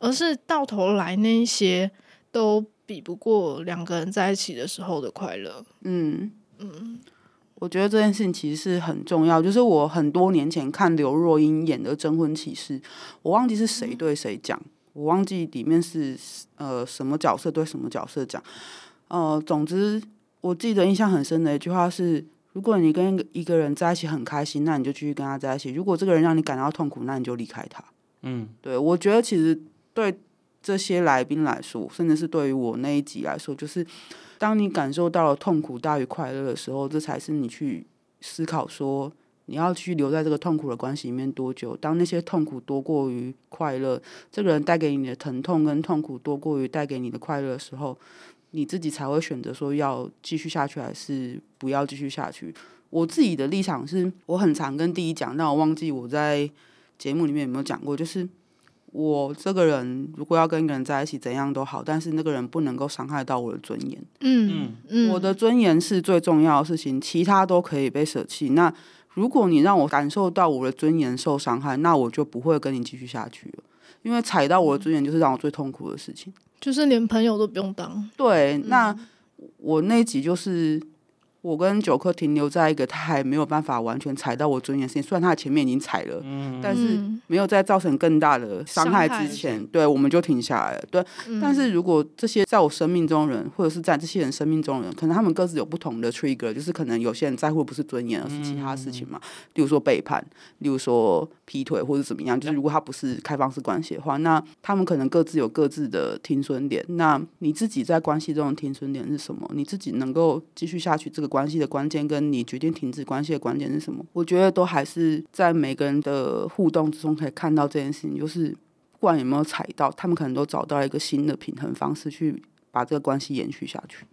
而是到头来那一些都比不过两个人在一起的时候的快乐。嗯嗯。我觉得这件事情其实是很重要，就是我很多年前看刘若英演的《征婚启事》，我忘记是谁对谁讲，我忘记里面是呃什么角色对什么角色讲，呃，总之我记得印象很深的一句话是：如果你跟一个人在一起很开心，那你就继续跟他在一起；如果这个人让你感到痛苦，那你就离开他。嗯，对，我觉得其实对这些来宾来说，甚至是对于我那一集来说，就是当你感受到了痛苦大于快乐的时候，这才是你去思考说你要去留在这个痛苦的关系里面多久。当那些痛苦多过于快乐，这个人带给你的疼痛跟痛苦多过于带给你的快乐的时候，你自己才会选择说要继续下去还是不要继续下去。我自己的立场是，我很常跟第一讲，但我忘记我在节目里面有没有讲过，就是。我这个人如果要跟一个人在一起，怎样都好，但是那个人不能够伤害到我的尊严。嗯嗯，我的尊严是最重要的事情，其他都可以被舍弃。那如果你让我感受到我的尊严受伤害，那我就不会跟你继续下去了。因为踩到我的尊严，就是让我最痛苦的事情，就是连朋友都不用当。对，那我那一集就是。我跟九克停留在一个他还没有办法完全踩到我尊严的事情，虽然他前面已经踩了，嗯、但是没有在造成更大的伤害之前，对，我们就停下来了。对，嗯、但是如果这些在我生命中人，或者是在这些人生命中人，可能他们各自有不同的 trigger，就是可能有些人在乎不是尊严，而是其他事情嘛，嗯、例如说背叛，例如说劈腿或者怎么样。就是如果他不是开放式关系的话，那他们可能各自有各自的停损点。那你自己在关系中的停损点是什么？你自己能够继续下去这个。关系的关键跟你决定停止关系的关键是什么？我觉得都还是在每个人的互动之中可以看到这件事情，就是不管有没有踩到，他们可能都找到一个新的平衡方式去把这个关系延续下去。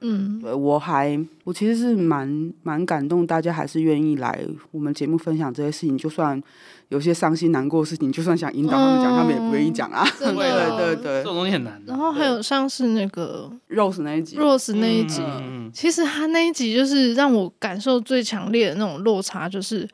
嗯，对，我还我其实是蛮蛮感动，大家还是愿意来我们节目分享这些事情，就算有些伤心难过的事情，就算想引导他们讲，嗯、他们也不愿意讲啊。[LAUGHS] 对对对对，这种东西很难。然后还有像是那个 Rose 那一集，Rose 那一集，嗯、其实他那一集就是让我感受最强烈的那种落差，就是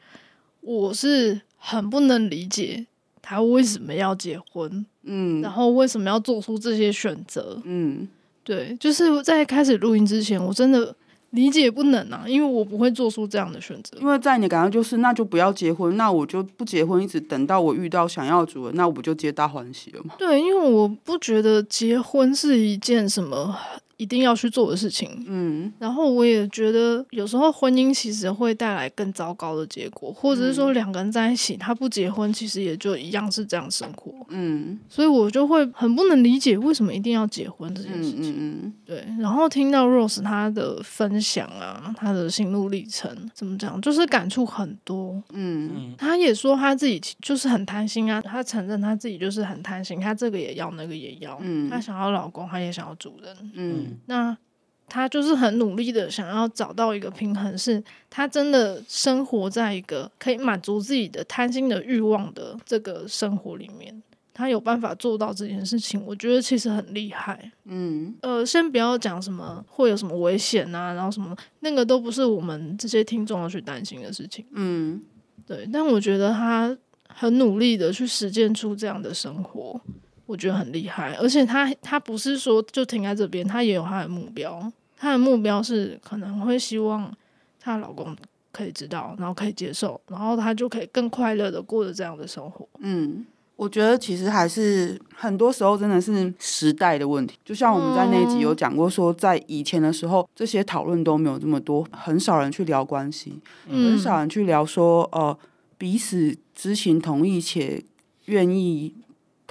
我是很不能理解他为什么要结婚，嗯，然后为什么要做出这些选择，嗯。对，就是在开始录音之前，我真的理解不能啊，因为我不会做出这样的选择。因为在你感觉就是，那就不要结婚，那我就不结婚，一直等到我遇到想要的主人，那我不就皆大欢喜了吗？对，因为我不觉得结婚是一件什么。一定要去做的事情，嗯，然后我也觉得有时候婚姻其实会带来更糟糕的结果，或者是说两个人在一起，他不结婚，其实也就一样是这样生活，嗯，所以我就会很不能理解为什么一定要结婚这件事情，嗯嗯嗯，对。然后听到 Rose 她的分享啊，她的心路历程怎么讲，就是感触很多，嗯，他也说她自己就是很贪心啊，她承认她自己就是很贪心，她这个也要，那个也要，嗯，他想要老公，她也想要主人，嗯。那他就是很努力的想要找到一个平衡，是他真的生活在一个可以满足自己的贪心的欲望的这个生活里面，他有办法做到这件事情，我觉得其实很厉害。嗯，呃，先不要讲什么会有什么危险啊，然后什么那个都不是我们这些听众要去担心的事情。嗯，对，但我觉得他很努力的去实践出这样的生活。我觉得很厉害，而且她她不是说就停在这边，她也有她的目标。她的目标是可能会希望她老公可以知道，然后可以接受，然后她就可以更快乐的过着这样的生活。嗯，我觉得其实还是很多时候真的是时代的问题。就像我们在那一集有讲过，说在以前的时候，这些讨论都没有这么多，很少人去聊关系，很少人去聊说，呃，彼此知情同意且愿意。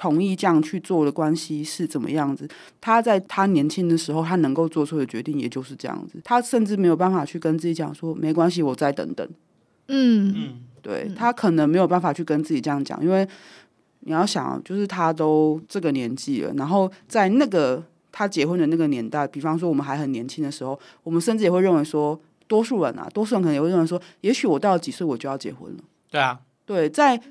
同意这样去做的关系是怎么样子？他在他年轻的时候，他能够做出的决定也就是这样子。他甚至没有办法去跟自己讲说没关系，我再等等。嗯嗯，对，他可能没有办法去跟自己这样讲，因为你要想，就是他都这个年纪了，然后在那个他结婚的那个年代，比方说我们还很年轻的时候，我们甚至也会认为说，多数人啊，多数人可能也会认为说，也许我到了几岁我就要结婚了。对啊，对，在。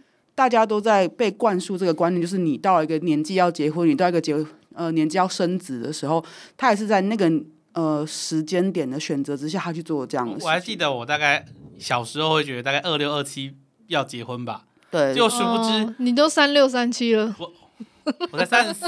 大家都在被灌输这个观念，就是你到一个年纪要结婚，你到一个结呃年纪要生子的时候，他也是在那个呃时间点的选择之下，他去做这样的事。我还记得我大概小时候会觉得大概二六二七要结婚吧，对，就殊不知、哦、你都三六三七了，我我才三十四。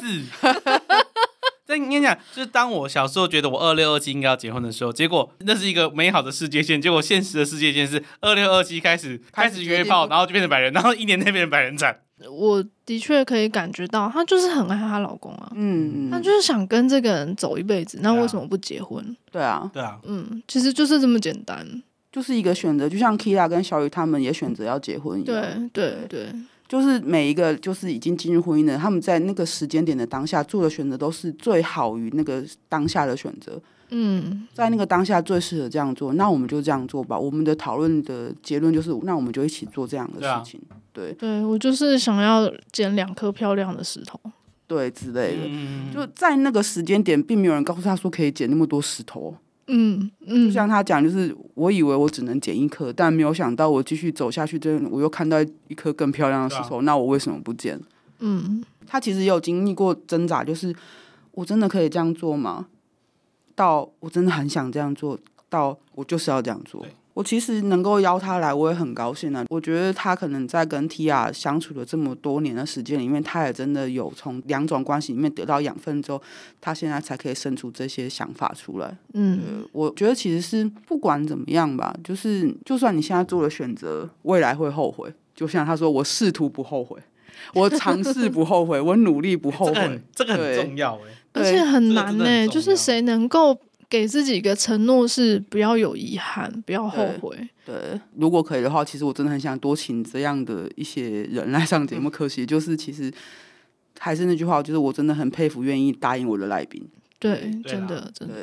但你跟你讲，就是当我小时候觉得我二六二七应该要结婚的时候，结果那是一个美好的世界线。结果现实的世界线是二六二七开始开始约炮，然后就变成百人，然后一年内变成百人斩。我的确可以感觉到，她就是很爱她老公啊，嗯，她就是想跟这个人走一辈子。那为什么不结婚？对啊，对啊，嗯，其实就是这么简单，就是一个选择。就像 Kira 跟小雨他们也选择要结婚一样。对对对。就是每一个就是已经进入婚姻的，他们在那个时间点的当下做的选择都是最好于那个当下的选择。嗯，在那个当下最适合这样做，那我们就这样做吧。我们的讨论的结论就是，那我们就一起做这样的事情。对、啊，对，对我就是想要捡两颗漂亮的石头，对之类的。嗯、就在那个时间点，并没有人告诉他说可以捡那么多石头。嗯嗯，就像他讲，就是我以为我只能捡一颗，但没有想到我继续走下去，这我又看到一颗更漂亮的石头，啊、那我为什么不捡？嗯，他其实也有经历过挣扎，就是我真的可以这样做吗？到我真的很想这样做到，我就是要这样做。我其实能够邀他来，我也很高兴啊。我觉得他可能在跟 Tia 相处了这么多年的时间里面，他也真的有从两种关系里面得到养分之后，他现在才可以生出这些想法出来。嗯，我觉得其实是不管怎么样吧，就是就算你现在做了选择，未来会后悔。就像他说，我试图不后悔，我尝试不后悔，我努力不后 [LAUGHS] 悔。欸、这个很，这个很重要哎。而且很难呢、欸，就是谁能够给自己一个承诺，是不要有遗憾，不要后悔对。对，如果可以的话，其实我真的很想多请这样的一些人来上节目。可惜就是，其实还是那句话，就是我真的很佩服愿意答应我的来宾。对，真的，真的。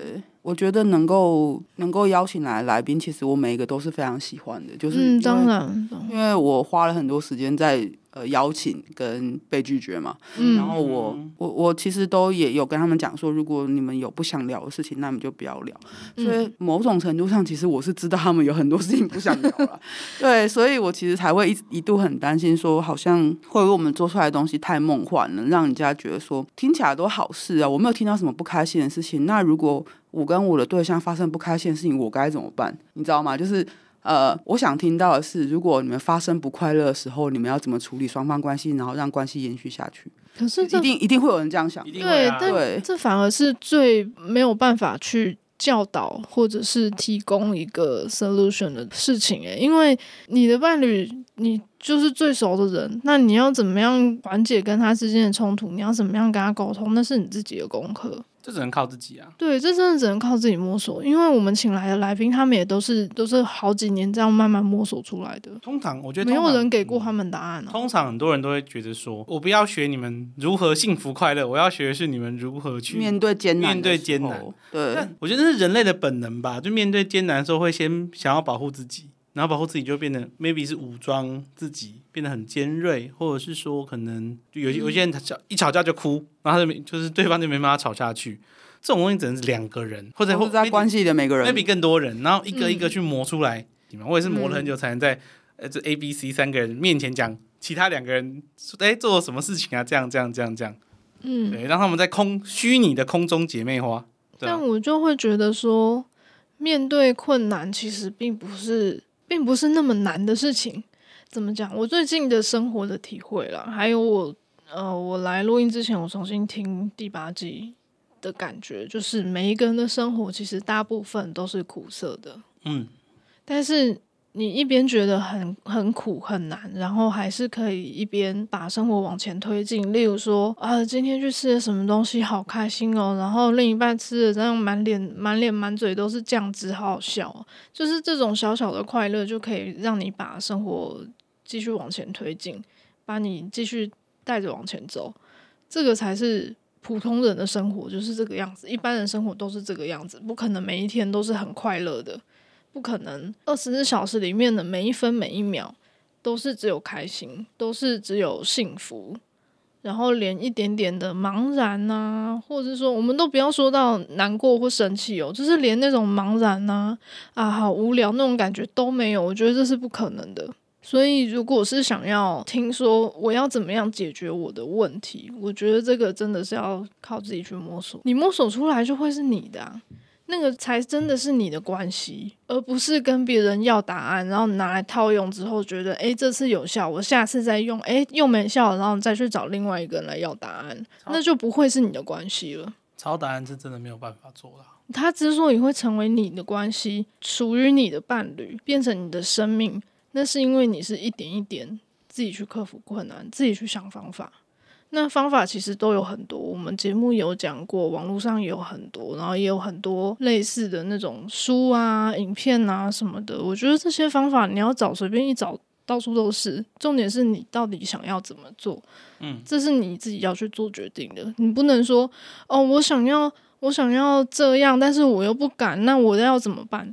我觉得能够能够邀请来来宾，其实我每一个都是非常喜欢的。就是，嗯，当然，因为我花了很多时间在。呃，邀请跟被拒绝嘛，嗯、然后我我我其实都也有跟他们讲说，如果你们有不想聊的事情，那你们就不要聊。嗯、所以某种程度上，其实我是知道他们有很多事情不想聊了，[LAUGHS] 对，所以我其实才会一一度很担心，说好像会不会我们做出来的东西太梦幻了，让人家觉得说听起来都好事啊，我没有听到什么不开心的事情。那如果我跟我的对象发生不开心的事情，我该怎么办？你知道吗？就是。呃，我想听到的是，如果你们发生不快乐的时候，你们要怎么处理双方关系，然后让关系延续下去？可是一定一定会有人这样想，对，对，但这反而是最没有办法去教导或者是提供一个 solution 的事情诶，因为你的伴侣，你就是最熟的人，那你要怎么样缓解跟他之间的冲突？你要怎么样跟他沟通？那是你自己的功课。这只能靠自己啊！对，这真的只能靠自己摸索，因为我们请来的来宾，他们也都是都是好几年这样慢慢摸索出来的。通常我觉得没有人给过他们答案哦。通常很多人都会觉得说，我不要学你们如何幸福快乐，我要学的是你们如何去面对艰难。面对艰难，对。我觉得这是人类的本能吧，就面对艰难的时候会先想要保护自己。然后保护自己就变得 maybe 是武装自己，变得很尖锐，或者是说可能就有些有些人他吵一吵架就哭，然后他就就是对方就没办法吵下去。这种东西只能是两个人，或者或在关系的每个人，maybe 更多人，然后一个一个去磨出来。你们、嗯、我也是磨了很久才能在、嗯、呃这 A、B、C 三个人面前讲其他两个人哎做了什么事情啊？这样这样这样这样，嗯，对，让他们在空虚拟的空中姐妹花。但我就会觉得说，面对困难其实并不是。并不是那么难的事情，怎么讲？我最近的生活的体会啦，还有我呃，我来录音之前，我重新听第八季的感觉，就是每一个人的生活其实大部分都是苦涩的，嗯，但是。你一边觉得很很苦很难，然后还是可以一边把生活往前推进。例如说，啊，今天去吃了什么东西，好开心哦！然后另一半吃的这样满脸满脸满嘴都是酱汁，好好笑。就是这种小小的快乐，就可以让你把生活继续往前推进，把你继续带着往前走。这个才是普通人的生活，就是这个样子。一般人生活都是这个样子，不可能每一天都是很快乐的。不可能，二十四小时里面的每一分每一秒都是只有开心，都是只有幸福，然后连一点点的茫然啊，或者是说，我们都不要说到难过或生气哦，就是连那种茫然啊啊，好无聊那种感觉都没有，我觉得这是不可能的。所以，如果是想要听说我要怎么样解决我的问题，我觉得这个真的是要靠自己去摸索，你摸索出来就会是你的啊。那个才真的是你的关系，而不是跟别人要答案，然后拿来套用之后觉得，诶，这次有效，我下次再用，诶，又没效，然后再去找另外一个人来要答案，那就不会是你的关系了。抄答案是真的没有办法做到。他之所以会成为你的关系，属于你的伴侣，变成你的生命，那是因为你是一点一点自己去克服困难，自己去想方法。那方法其实都有很多，我们节目有讲过，网络上也有很多，然后也有很多类似的那种书啊、影片啊什么的。我觉得这些方法你要找随便一找到处都是。重点是你到底想要怎么做？嗯，这是你自己要去做决定的。你不能说哦，我想要，我想要这样，但是我又不敢，那我要怎么办？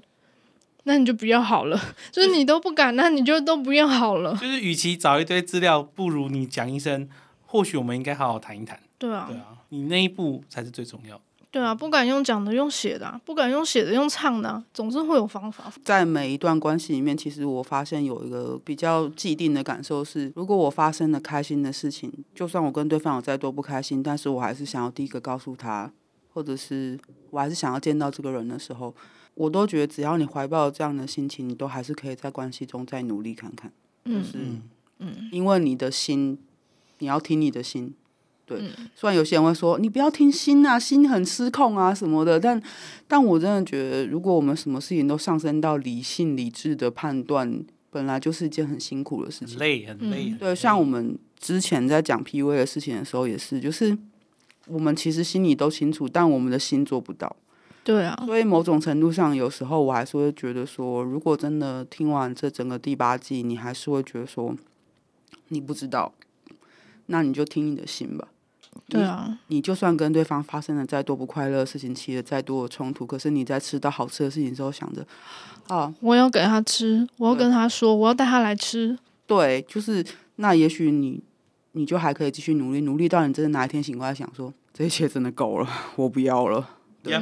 那你就不要好了。[LAUGHS] 就是你都不敢，那你就都不要好了。就是与其找一堆资料，不如你讲一声，或许我们应该好好谈一谈。对啊，对啊，你那一步才是最重要的。对啊，不敢用讲的，用写的啊；不敢用写的，用唱的啊，总是会有方法。在每一段关系里面，其实我发现有一个比较既定的感受是：如果我发生了开心的事情，就算我跟对方有再多不开心，但是我还是想要第一个告诉他，或者是我还是想要见到这个人的时候，我都觉得只要你怀抱这样的心情，你都还是可以在关系中再努力看看。就是，嗯，嗯，因为你的心，你要听你的心。对，虽然有些人会说你不要听心啊，心很失控啊什么的，但但我真的觉得，如果我们什么事情都上升到理性理智的判断，本来就是一件很辛苦的事情，很累很累。对，像我们之前在讲 PUA 的事情的时候，也是，就是我们其实心里都清楚，但我们的心做不到。对啊，所以某种程度上，有时候我还是会觉得说，如果真的听完这整个第八季，你还是会觉得说你不知道，那你就听你的心吧。对啊，你就算跟对方发生了再多不快乐的事情，起了再多的冲突，可是你在吃到好吃的事情之后，想着啊，我要给他吃，我要跟他说，我要带他来吃。对，就是那也许你，你就还可以继续努力，努力到你真的哪一天醒过来想说，这一切真的够了，[LAUGHS] 我不要了，对，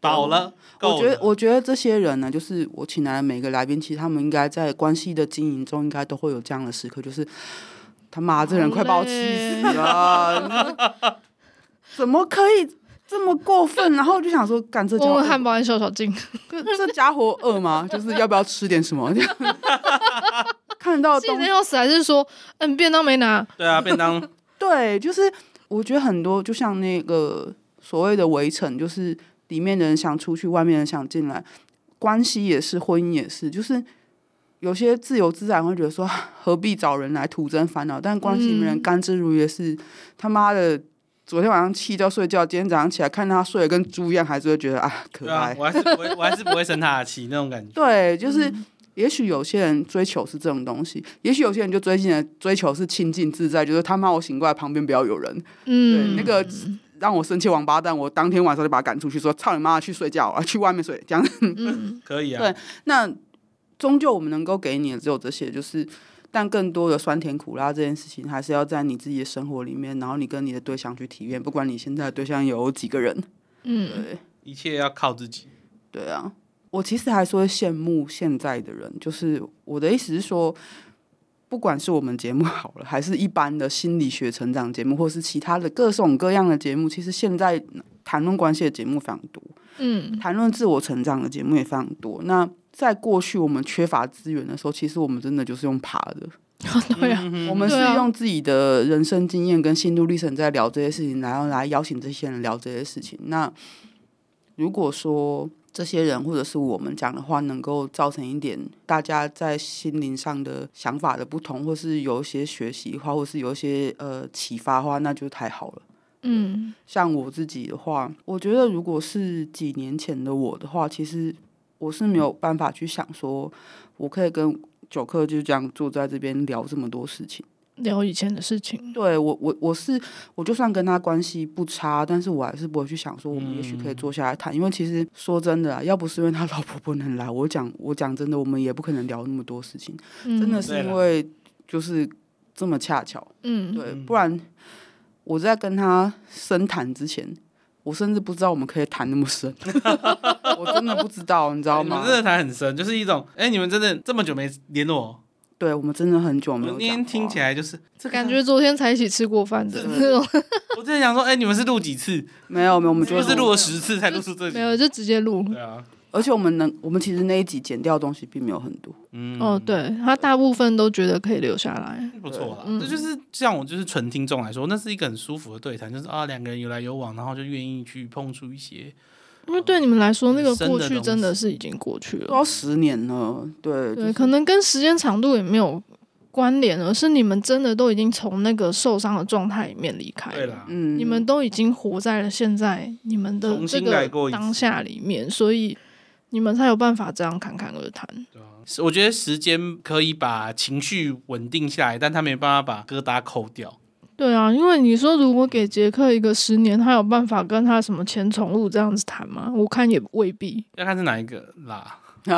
饱了。我觉得，我觉得这些人呢，就是我请来的每个来宾，其实他们应该在关系的经营中，应该都会有这样的时刻，就是。他妈，这人快把我气死了！怎么可以这么过分？然后就想说，干这家伙汉堡和小小静，这家伙饿吗？就是要不要吃点什么？[LAUGHS] 看得到东西要死，还是说，嗯，便当没拿？对啊，便当。[LAUGHS] 对，就是我觉得很多，就像那个所谓的围城，就是里面的人想出去，外面的人想进来，关系也是，婚姻也是，就是。有些自由自然会觉得说，[LAUGHS] 何必找人来徒增烦恼？但关系里面人甘之如飴是他妈的，昨天晚上气到睡觉，今天早上起来看他睡得跟猪一样，还是会觉得啊可爱。啊、我还是不会，[LAUGHS] 我还是不会生他的气那种感觉。对，就是也许有些人追求是这种东西，也许有些人就追求追求是清净自在，就是他妈我醒过来旁边不要有人。嗯，对，那个让我生气王八蛋，我当天晚上就把他赶出去，说操你妈去睡觉啊，去外面睡，这样。嗯，[LAUGHS] 可以啊。对，那。终究我们能够给你的只有这些，就是，但更多的酸甜苦辣这件事情，还是要在你自己的生活里面，然后你跟你的对象去体验。不管你现在的对象有几个人，嗯，对，一切要靠自己。对啊，我其实还是会羡慕现在的人，就是我的意思是说，不管是我们节目好了，还是一般的心理学成长节目，或是其他的各种各样的节目，其实现在谈论关系的节目非常多，嗯，谈论自我成长的节目也非常多。那在过去我们缺乏资源的时候，其实我们真的就是用爬的。[LAUGHS] 对啊，我们是用自己的人生经验跟心路历程在聊这些事情，然后来邀请这些人聊这些事情。那如果说这些人或者是我们讲的话，能够造成一点大家在心灵上的想法的不同，或是有一些学习的话，或是有一些呃启发的话，那就太好了。嗯，像我自己的话，我觉得如果是几年前的我的话，其实。我是没有办法去想说，我可以跟九克就这样坐在这边聊这么多事情，聊以前的事情。对我，我我是我就算跟他关系不差，但是我还是不会去想说，我们也许可以坐下来谈。嗯、因为其实说真的啊，要不是因为他老婆不能来，我讲我讲真的，我们也不可能聊那么多事情。嗯、真的是因为就是这么恰巧，嗯，对，不然我在跟他深谈之前。我甚至不知道我们可以谈那么深，[LAUGHS] 我真的不知道，你知道吗？你们真的谈很深，就是一种，哎、欸，你们真的这么久没联络？对，我们真的很久没有。今天听起来就是感觉昨天才一起吃过饭的那种。我真的想说，哎、欸，你们是录几次？没有没有，我们就是录了十次才录出这集。没有，就直接录。对啊。而且我们能，我们其实那一集剪掉的东西并没有很多。嗯，哦，对，他大部分都觉得可以留下来，不错啦。这就是像我就是纯听众来说，那是一个很舒服的对谈，就是啊，两个人有来有往，然后就愿意去碰触一些。因为对你们来说，那个过去真的是已经过去了，都要十年了。对对，可能跟时间长度也没有关联，而是你们真的都已经从那个受伤的状态里面离开了。对啦，嗯，你们都已经活在了现在你们的这个当下里面，所以。你们才有办法这样侃侃而谈。对啊，我觉得时间可以把情绪稳定下来，但他没办法把疙瘩抠掉。对啊，因为你说如果给杰克一个十年，他有办法跟他什么前宠物这样子谈吗？我看也未必。要看是哪一个啦。[LAUGHS]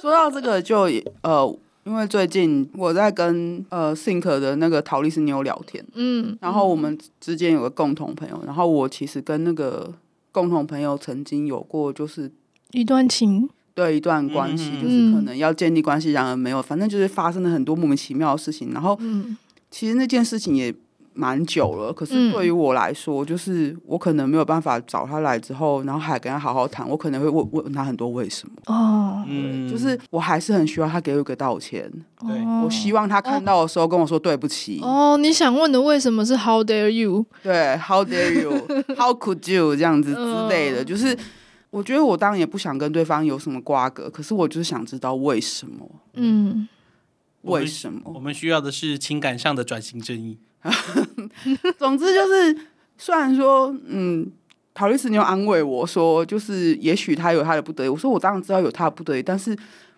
说到这个就，就呃，因为最近我在跟呃 Think 的那个陶丽斯妞聊天，嗯，然后我们之间有个共同朋友，然后我其实跟那个共同朋友曾经有过就是一段情，对一段关系，嗯、就是可能要建立关系，然而没有，反正就是发生了很多莫名其妙的事情，然后嗯。其实那件事情也蛮久了，可是对于我来说，嗯、就是我可能没有办法找他来之后，然后还跟他好好谈，我可能会问问他很多为什么。哦，嗯，就是我还是很需要他给我一个道歉。对，我希望他看到的时候跟我说对不起。哦，你想问的为什么是 How dare you？[LAUGHS] 对，How dare you？How [LAUGHS] could you？这样子之类的，就是我觉得我当然也不想跟对方有什么瓜葛，可是我就是想知道为什么。嗯。为什么？我们需要的是情感上的转型正义。[LAUGHS] 总之就是，虽然说，嗯，陶丽丝妞安慰我说，就是也许他有他的不得已。我说我当然知道有他的不得已，但是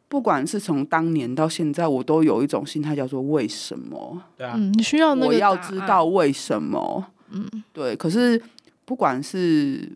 不管是从当年到现在，我都有一种心态叫做为什么？对啊，你需要我要知道为什么？嗯，对。可是不管是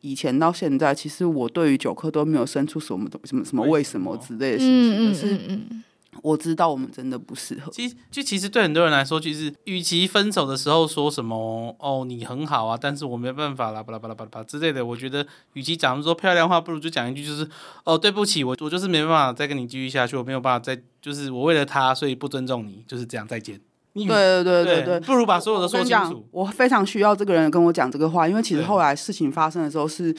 以前到现在，其实我对于九科都没有生出什么什么什么为什么之类的事情。可是，嗯。我知道我们真的不适合。其实，就其实对很多人来说，其实与其分手的时候说什么哦，你很好啊，但是我没办法啦，巴拉巴拉巴拉巴拉之类的，我觉得与其讲说漂亮话，不如就讲一句就是哦，对不起，我我就是没办法再跟你继续下去，我没有办法再就是我为了他，所以不尊重你，就是这样，再见。对对对对对，不如把所有的说清楚。我，我非常需要这个人跟我讲这个话，因为其实后来事情发生的时候，是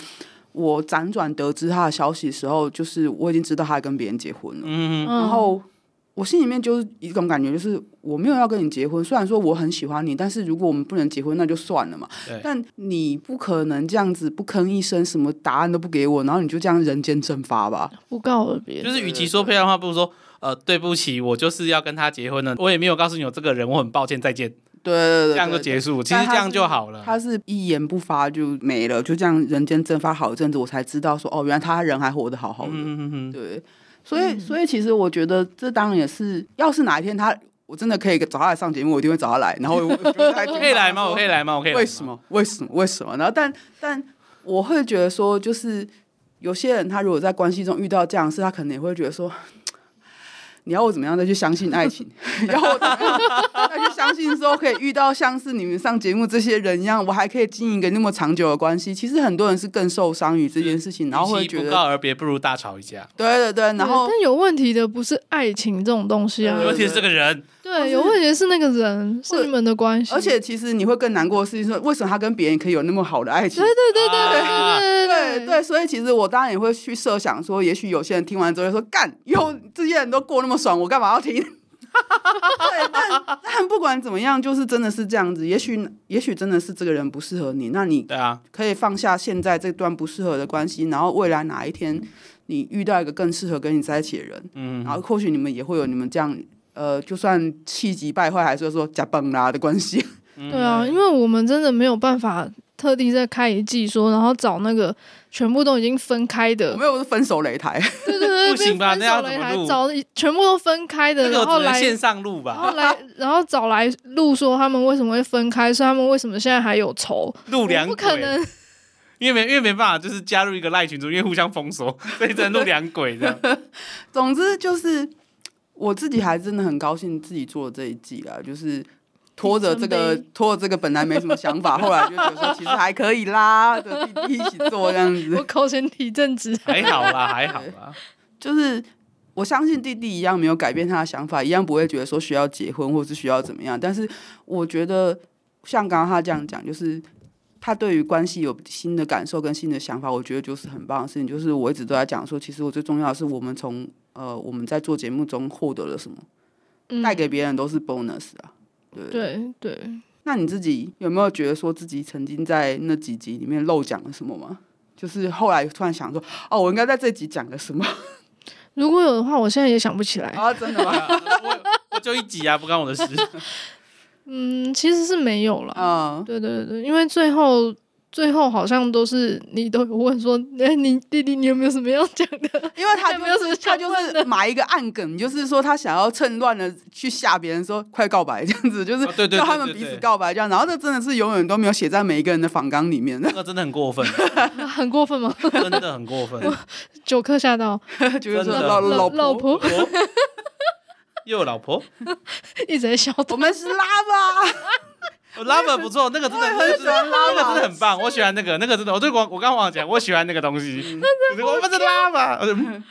我辗转得知他的消息的时候，就是我已经知道他跟别人结婚了，嗯，然后。我心里面就是一种感觉，就是我没有要跟你结婚。虽然说我很喜欢你，但是如果我们不能结婚，那就算了嘛。但你不可能这样子不吭一声，什么答案都不给我，然后你就这样人间蒸发吧？不告而别。就是与其说漂亮话，不如说呃对不起，我就是要跟他结婚了。我也没有告诉你有这个人，我很抱歉，再见。对对对，这样就结束。其实这样就好了。他是一言不发就没了，就这样人间蒸发好一阵子，我才知道说哦，原来他人还活得好好的。嗯嗯嗯，对。所以，所以其实我觉得这当然也是，要是哪一天他我真的可以找他来上节目，我一定会找他来。然后我 [LAUGHS] 可以来吗？我可以来吗？我可以。为什么？为什么？为什么？然后，但但我会觉得说，就是有些人他如果在关系中遇到这样的事，他可能也会觉得说。你要我怎么样再去相信爱情？[LAUGHS] 然后我怎么样再去相信说可以遇到像是你们上节目这些人一样，我还可以经营一个那么长久的关系？其实很多人是更受伤于这件事情，然后会觉得不告而别不如大吵一架。对对对，然后但有问题的不是爱情这种东西啊，有问题是这个人。对，有问题是那个人是你们的关系，而且其实你会更难过的事情是，为什么他跟别人可以有那么好的爱情？对对对对对对对对，所以其实我当然也会去设想说，也许有些人听完之后说，干，有这些人都过那么爽，我干嘛要听？[LAUGHS] 对，但但不管怎么样，就是真的是这样子。也许也许真的是这个人不适合你，那你对啊，可以放下现在这段不适合的关系，然后未来哪一天你遇到一个更适合跟你在一起的人，嗯，然后或许你们也会有你们这样呃，就算气急败坏，还是说假崩啦的关系。[LAUGHS] 对啊，因为我们真的没有办法特地再开一季说，然后找那个全部都已经分开的。没有是分手擂台。对对 [LAUGHS] 对，不行吧？那要怎么录？找全部都分开的，然后来线上录吧。然后来，然后找来录说他们为什么会分开，说他们为什么现在还有仇？录两，不可能，因为没因为没办法，就是加入一个赖群组，因为互相封锁，所以只能录两轨这样。[LAUGHS] 总之就是。我自己还真的很高兴自己做了这一季啦，就是拖着这个拖着这个本来没什么想法，后来就觉得说其实还可以啦，就弟弟一起做这样子。我口嫌体正直，还好啦，还好啦。[LAUGHS] 就是我相信弟弟一样没有改变他的想法，一样不会觉得说需要结婚或是需要怎么样。但是我觉得像刚刚他这样讲，就是他对于关系有新的感受跟新的想法，我觉得就是很棒的事情。就是我一直都在讲说，其实我最重要的是我们从。呃，我们在做节目中获得了什么？带、嗯、给别人都是 bonus 啊。对对对。那你自己有没有觉得说自己曾经在那几集里面漏讲了什么吗？就是后来突然想说，哦，我应该在这集讲个什么？如果有的话，我现在也想不起来啊！真的吗？[LAUGHS] 我我就一集啊，不关我的事。嗯，其实是没有了。嗯，对对对，因为最后最后好像都是你都有问说，哎，你弟弟你有没有什么要讲的？因为他 [LAUGHS] 就没有什么，他就是埋一个暗梗，就是说他想要趁乱的去吓别人，说快告白这样子，就是叫他们彼此告白这样。然后这真的是永远都没有写在每一个人的访纲里面，那个真的很过分，[LAUGHS] 很过分吗？真的很过分。[LAUGHS] 九克吓到，就是说老老老婆又有老婆，[LAUGHS] 一直在笑。我们是拉吧。Lover 不错，那个真的很喜欢，那个真的很棒，我喜欢那个，那个真的，我对我我刚忘了讲，我喜欢那个东西。我们是 Lover，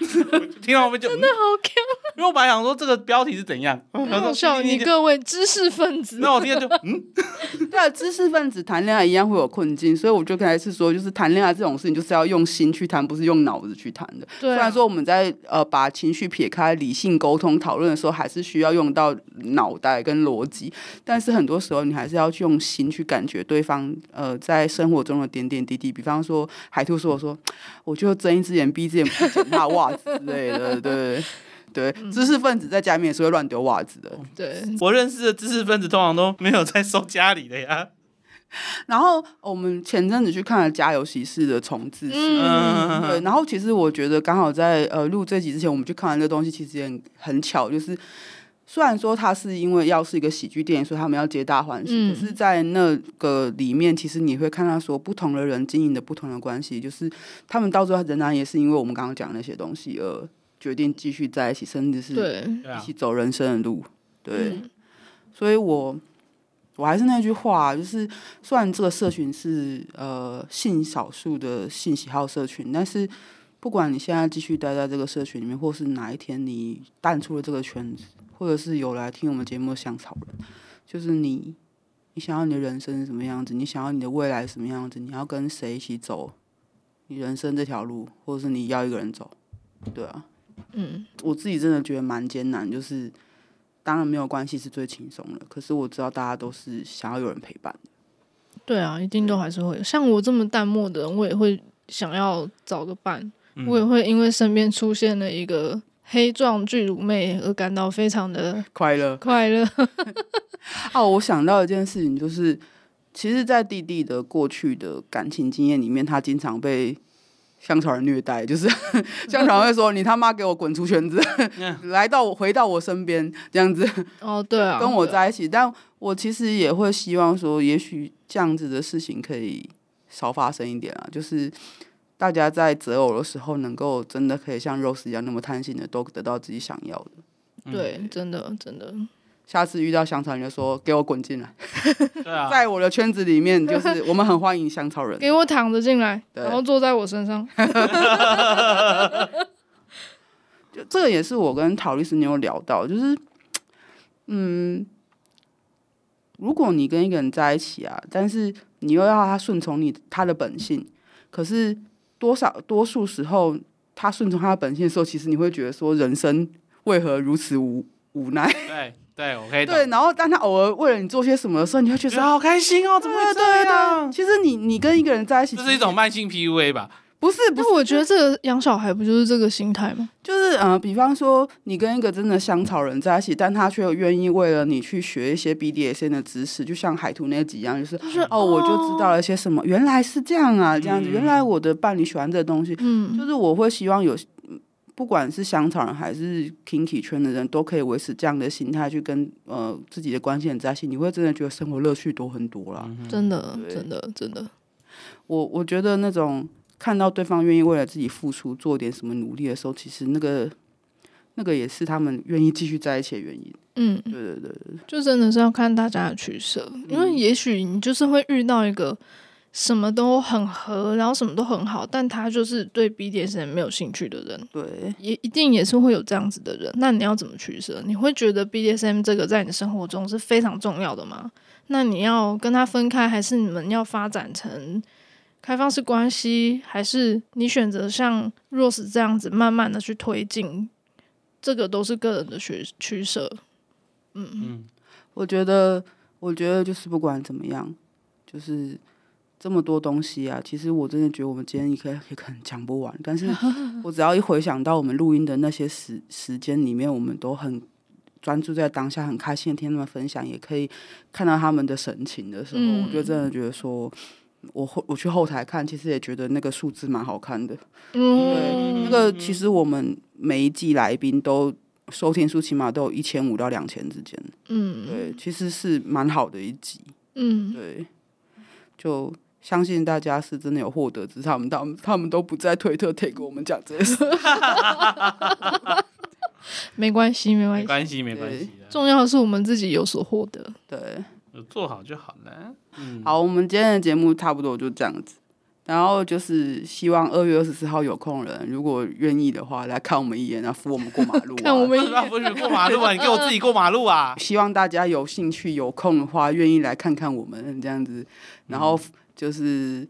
听到我们就真的好看。因为我本来想说这个标题是怎样，很好笑。你各位知识分子，那我听就嗯，[LAUGHS] 对啊，知识分子谈恋爱一样会有困境，所以我就开始说，就是谈恋爱这种事情就是要用心去谈，不是用脑子去谈的。虽然说我们在呃把情绪撇开，理性沟通讨论的时候，还是需要用到脑袋跟逻辑，但是很多时候你还是要。用心去感觉对方，呃，在生活中的点点滴滴。比方说，海兔说：“我说，我就睁一只眼闭一只眼，不捡他袜子之类的。”对对，嗯、知识分子在家里面也是会乱丢袜子的。对，我认识的知识分子通常都没有在收家里的呀。然后我们前阵子去看了《家有喜事》的重制，嗯，对。然后其实我觉得刚好在呃录这集之前，我们去看完这东西，其实也很，很巧，就是。虽然说它是因为要是一个喜剧电影，所以他们要皆大欢喜，嗯、可是，在那个里面，其实你会看到说，不同的人经营的不同的关系，就是他们到最后仍然也是因为我们刚刚讲的那些东西而决定继续在一起，甚至是一起走人生的路。对，对嗯、所以我我还是那句话，就是虽然这个社群是呃性少数的性喜好社群，但是不管你现在继续待在这个社群里面，或是哪一天你淡出了这个圈子。或者是有来听我们节目的香草人，就是你，你想要你的人生是什么样子？你想要你的未来是什么样子？你要跟谁一起走？你人生这条路，或者是你要一个人走？对啊，嗯，我自己真的觉得蛮艰难。就是当然没有关系是最轻松的，可是我知道大家都是想要有人陪伴的。对啊，一定都还是会有。像我这么淡漠的人，我也会想要找个伴。嗯、我也会因为身边出现了一个。黑壮巨乳妹而感到非常的快乐，快乐。[LAUGHS] 哦，我想到一件事情，就是其实，在弟弟的过去的感情经验里面，他经常被香草人虐待，就是 [LAUGHS] 香草人会说：“你他妈给我滚出圈子，[LAUGHS] 来到我回到我身边这样子。”哦，对啊，跟我在一起。但我其实也会希望说，也许这样子的事情可以少发生一点啊，就是。大家在择偶的时候，能够真的可以像 Rose 一样那么贪心的，都得到自己想要的。对，真的真的。下次遇到香草人，就说给我滚进来。对啊，[LAUGHS] 在我的圈子里面，就是我们很欢迎香草人。给我躺着进来，然后坐在我身上。[LAUGHS] 就这个也是我跟陶律师你有聊到，就是嗯，如果你跟一个人在一起啊，但是你又要他顺从你他的本性，可是。多少多数时候，他顺从他的本性的时候，其实你会觉得说，人生为何如此无无奈？对对，我可以对。然后，当他偶尔为了你做些什么的时候，你会觉得好开心哦，怎么会这样？其实你你跟一个人在一起，这是一种慢性 PUA 吧？不是，不是，我觉得这个养小孩不就是这个心态吗？就是呃，比方说你跟一个真的香草人在一起，但他却愿意为了你去学一些 BDSN 的知识，就像海图那几样，就是，就是哦，我就知道了些什么，原来是这样啊，这样子，嗯、原来我的伴侣喜欢这个东西，嗯，就是我会希望有，不管是香草人还是 Kinky 圈的人，都可以维持这样的心态去跟呃自己的关系人在一起，你会真的觉得生活乐趣多很多啦，嗯、真的，真的，真的，我我觉得那种。看到对方愿意为了自己付出，做点什么努力的时候，其实那个那个也是他们愿意继续在一起的原因。嗯，对对对，就真的是要看大家的取舍，因为也许你就是会遇到一个什么都很合，然后什么都很好，但他就是对 BDSM 没有兴趣的人。对，也一定也是会有这样子的人。那你要怎么取舍？你会觉得 BDSM 这个在你的生活中是非常重要的吗？那你要跟他分开，还是你们要发展成？开放式关系，还是你选择像 Rose 这样子慢慢的去推进，这个都是个人的取取舍。嗯嗯，我觉得，我觉得就是不管怎么样，就是这么多东西啊。其实我真的觉得我们今天也可也可能讲不完，但是 [LAUGHS] 我只要一回想到我们录音的那些时时间里面，我们都很专注在当下，很开心的听他们分享，也可以看到他们的神情的时候，嗯、我就真的觉得说。我后我去后台看，其实也觉得那个数字蛮好看的。嗯，对，那个其实我们每一季来宾都收听数起码都有一千五到两千之间。嗯，对，其实是蛮好的一集。嗯，对，就相信大家是真的有获得，只是他们他们他们都不在推特 take 我们讲这些事。[LAUGHS] 没关系，没关系，没关系，没关系。重要的是我们自己有所获得。对，做好就好了。嗯，好，我们今天的节目差不多就这样子。然后就是希望二月二十四号有空人，如果愿意的话，来看我们一眼，然后扶我们过马路，啊。[LAUGHS] 看我们一眼，不许过马路啊！你给我自己过马路啊！[LAUGHS] 希望大家有兴趣、有空的话，愿意来看看我们这样子。然后就是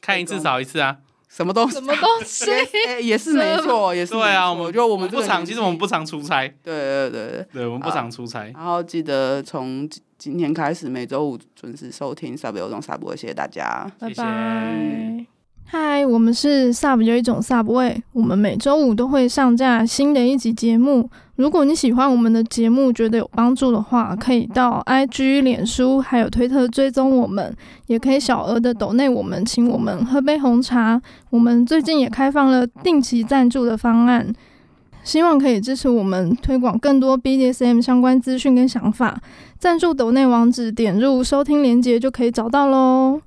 看一次少一次啊。什么东西？什么东西？欸、[LAUGHS] 也是没错，也是对啊。我们就我们不常，其实我们不常出差。对对对对，对我们不常出差。然后记得从今天开始，每周五准时收听 Sub 有一种 Subway，谢谢大家，拜拜。嗨，我们是 Sub 有一种 Subway，我们每周五都会上架新的一集节目。如果你喜欢我们的节目，觉得有帮助的话，可以到 IG、脸书还有推特追踪我们，也可以小额的抖内我们，请我们喝杯红茶。我们最近也开放了定期赞助的方案，希望可以支持我们推广更多 BDSM 相关资讯跟想法。赞助抖内网址点入收听链接就可以找到喽。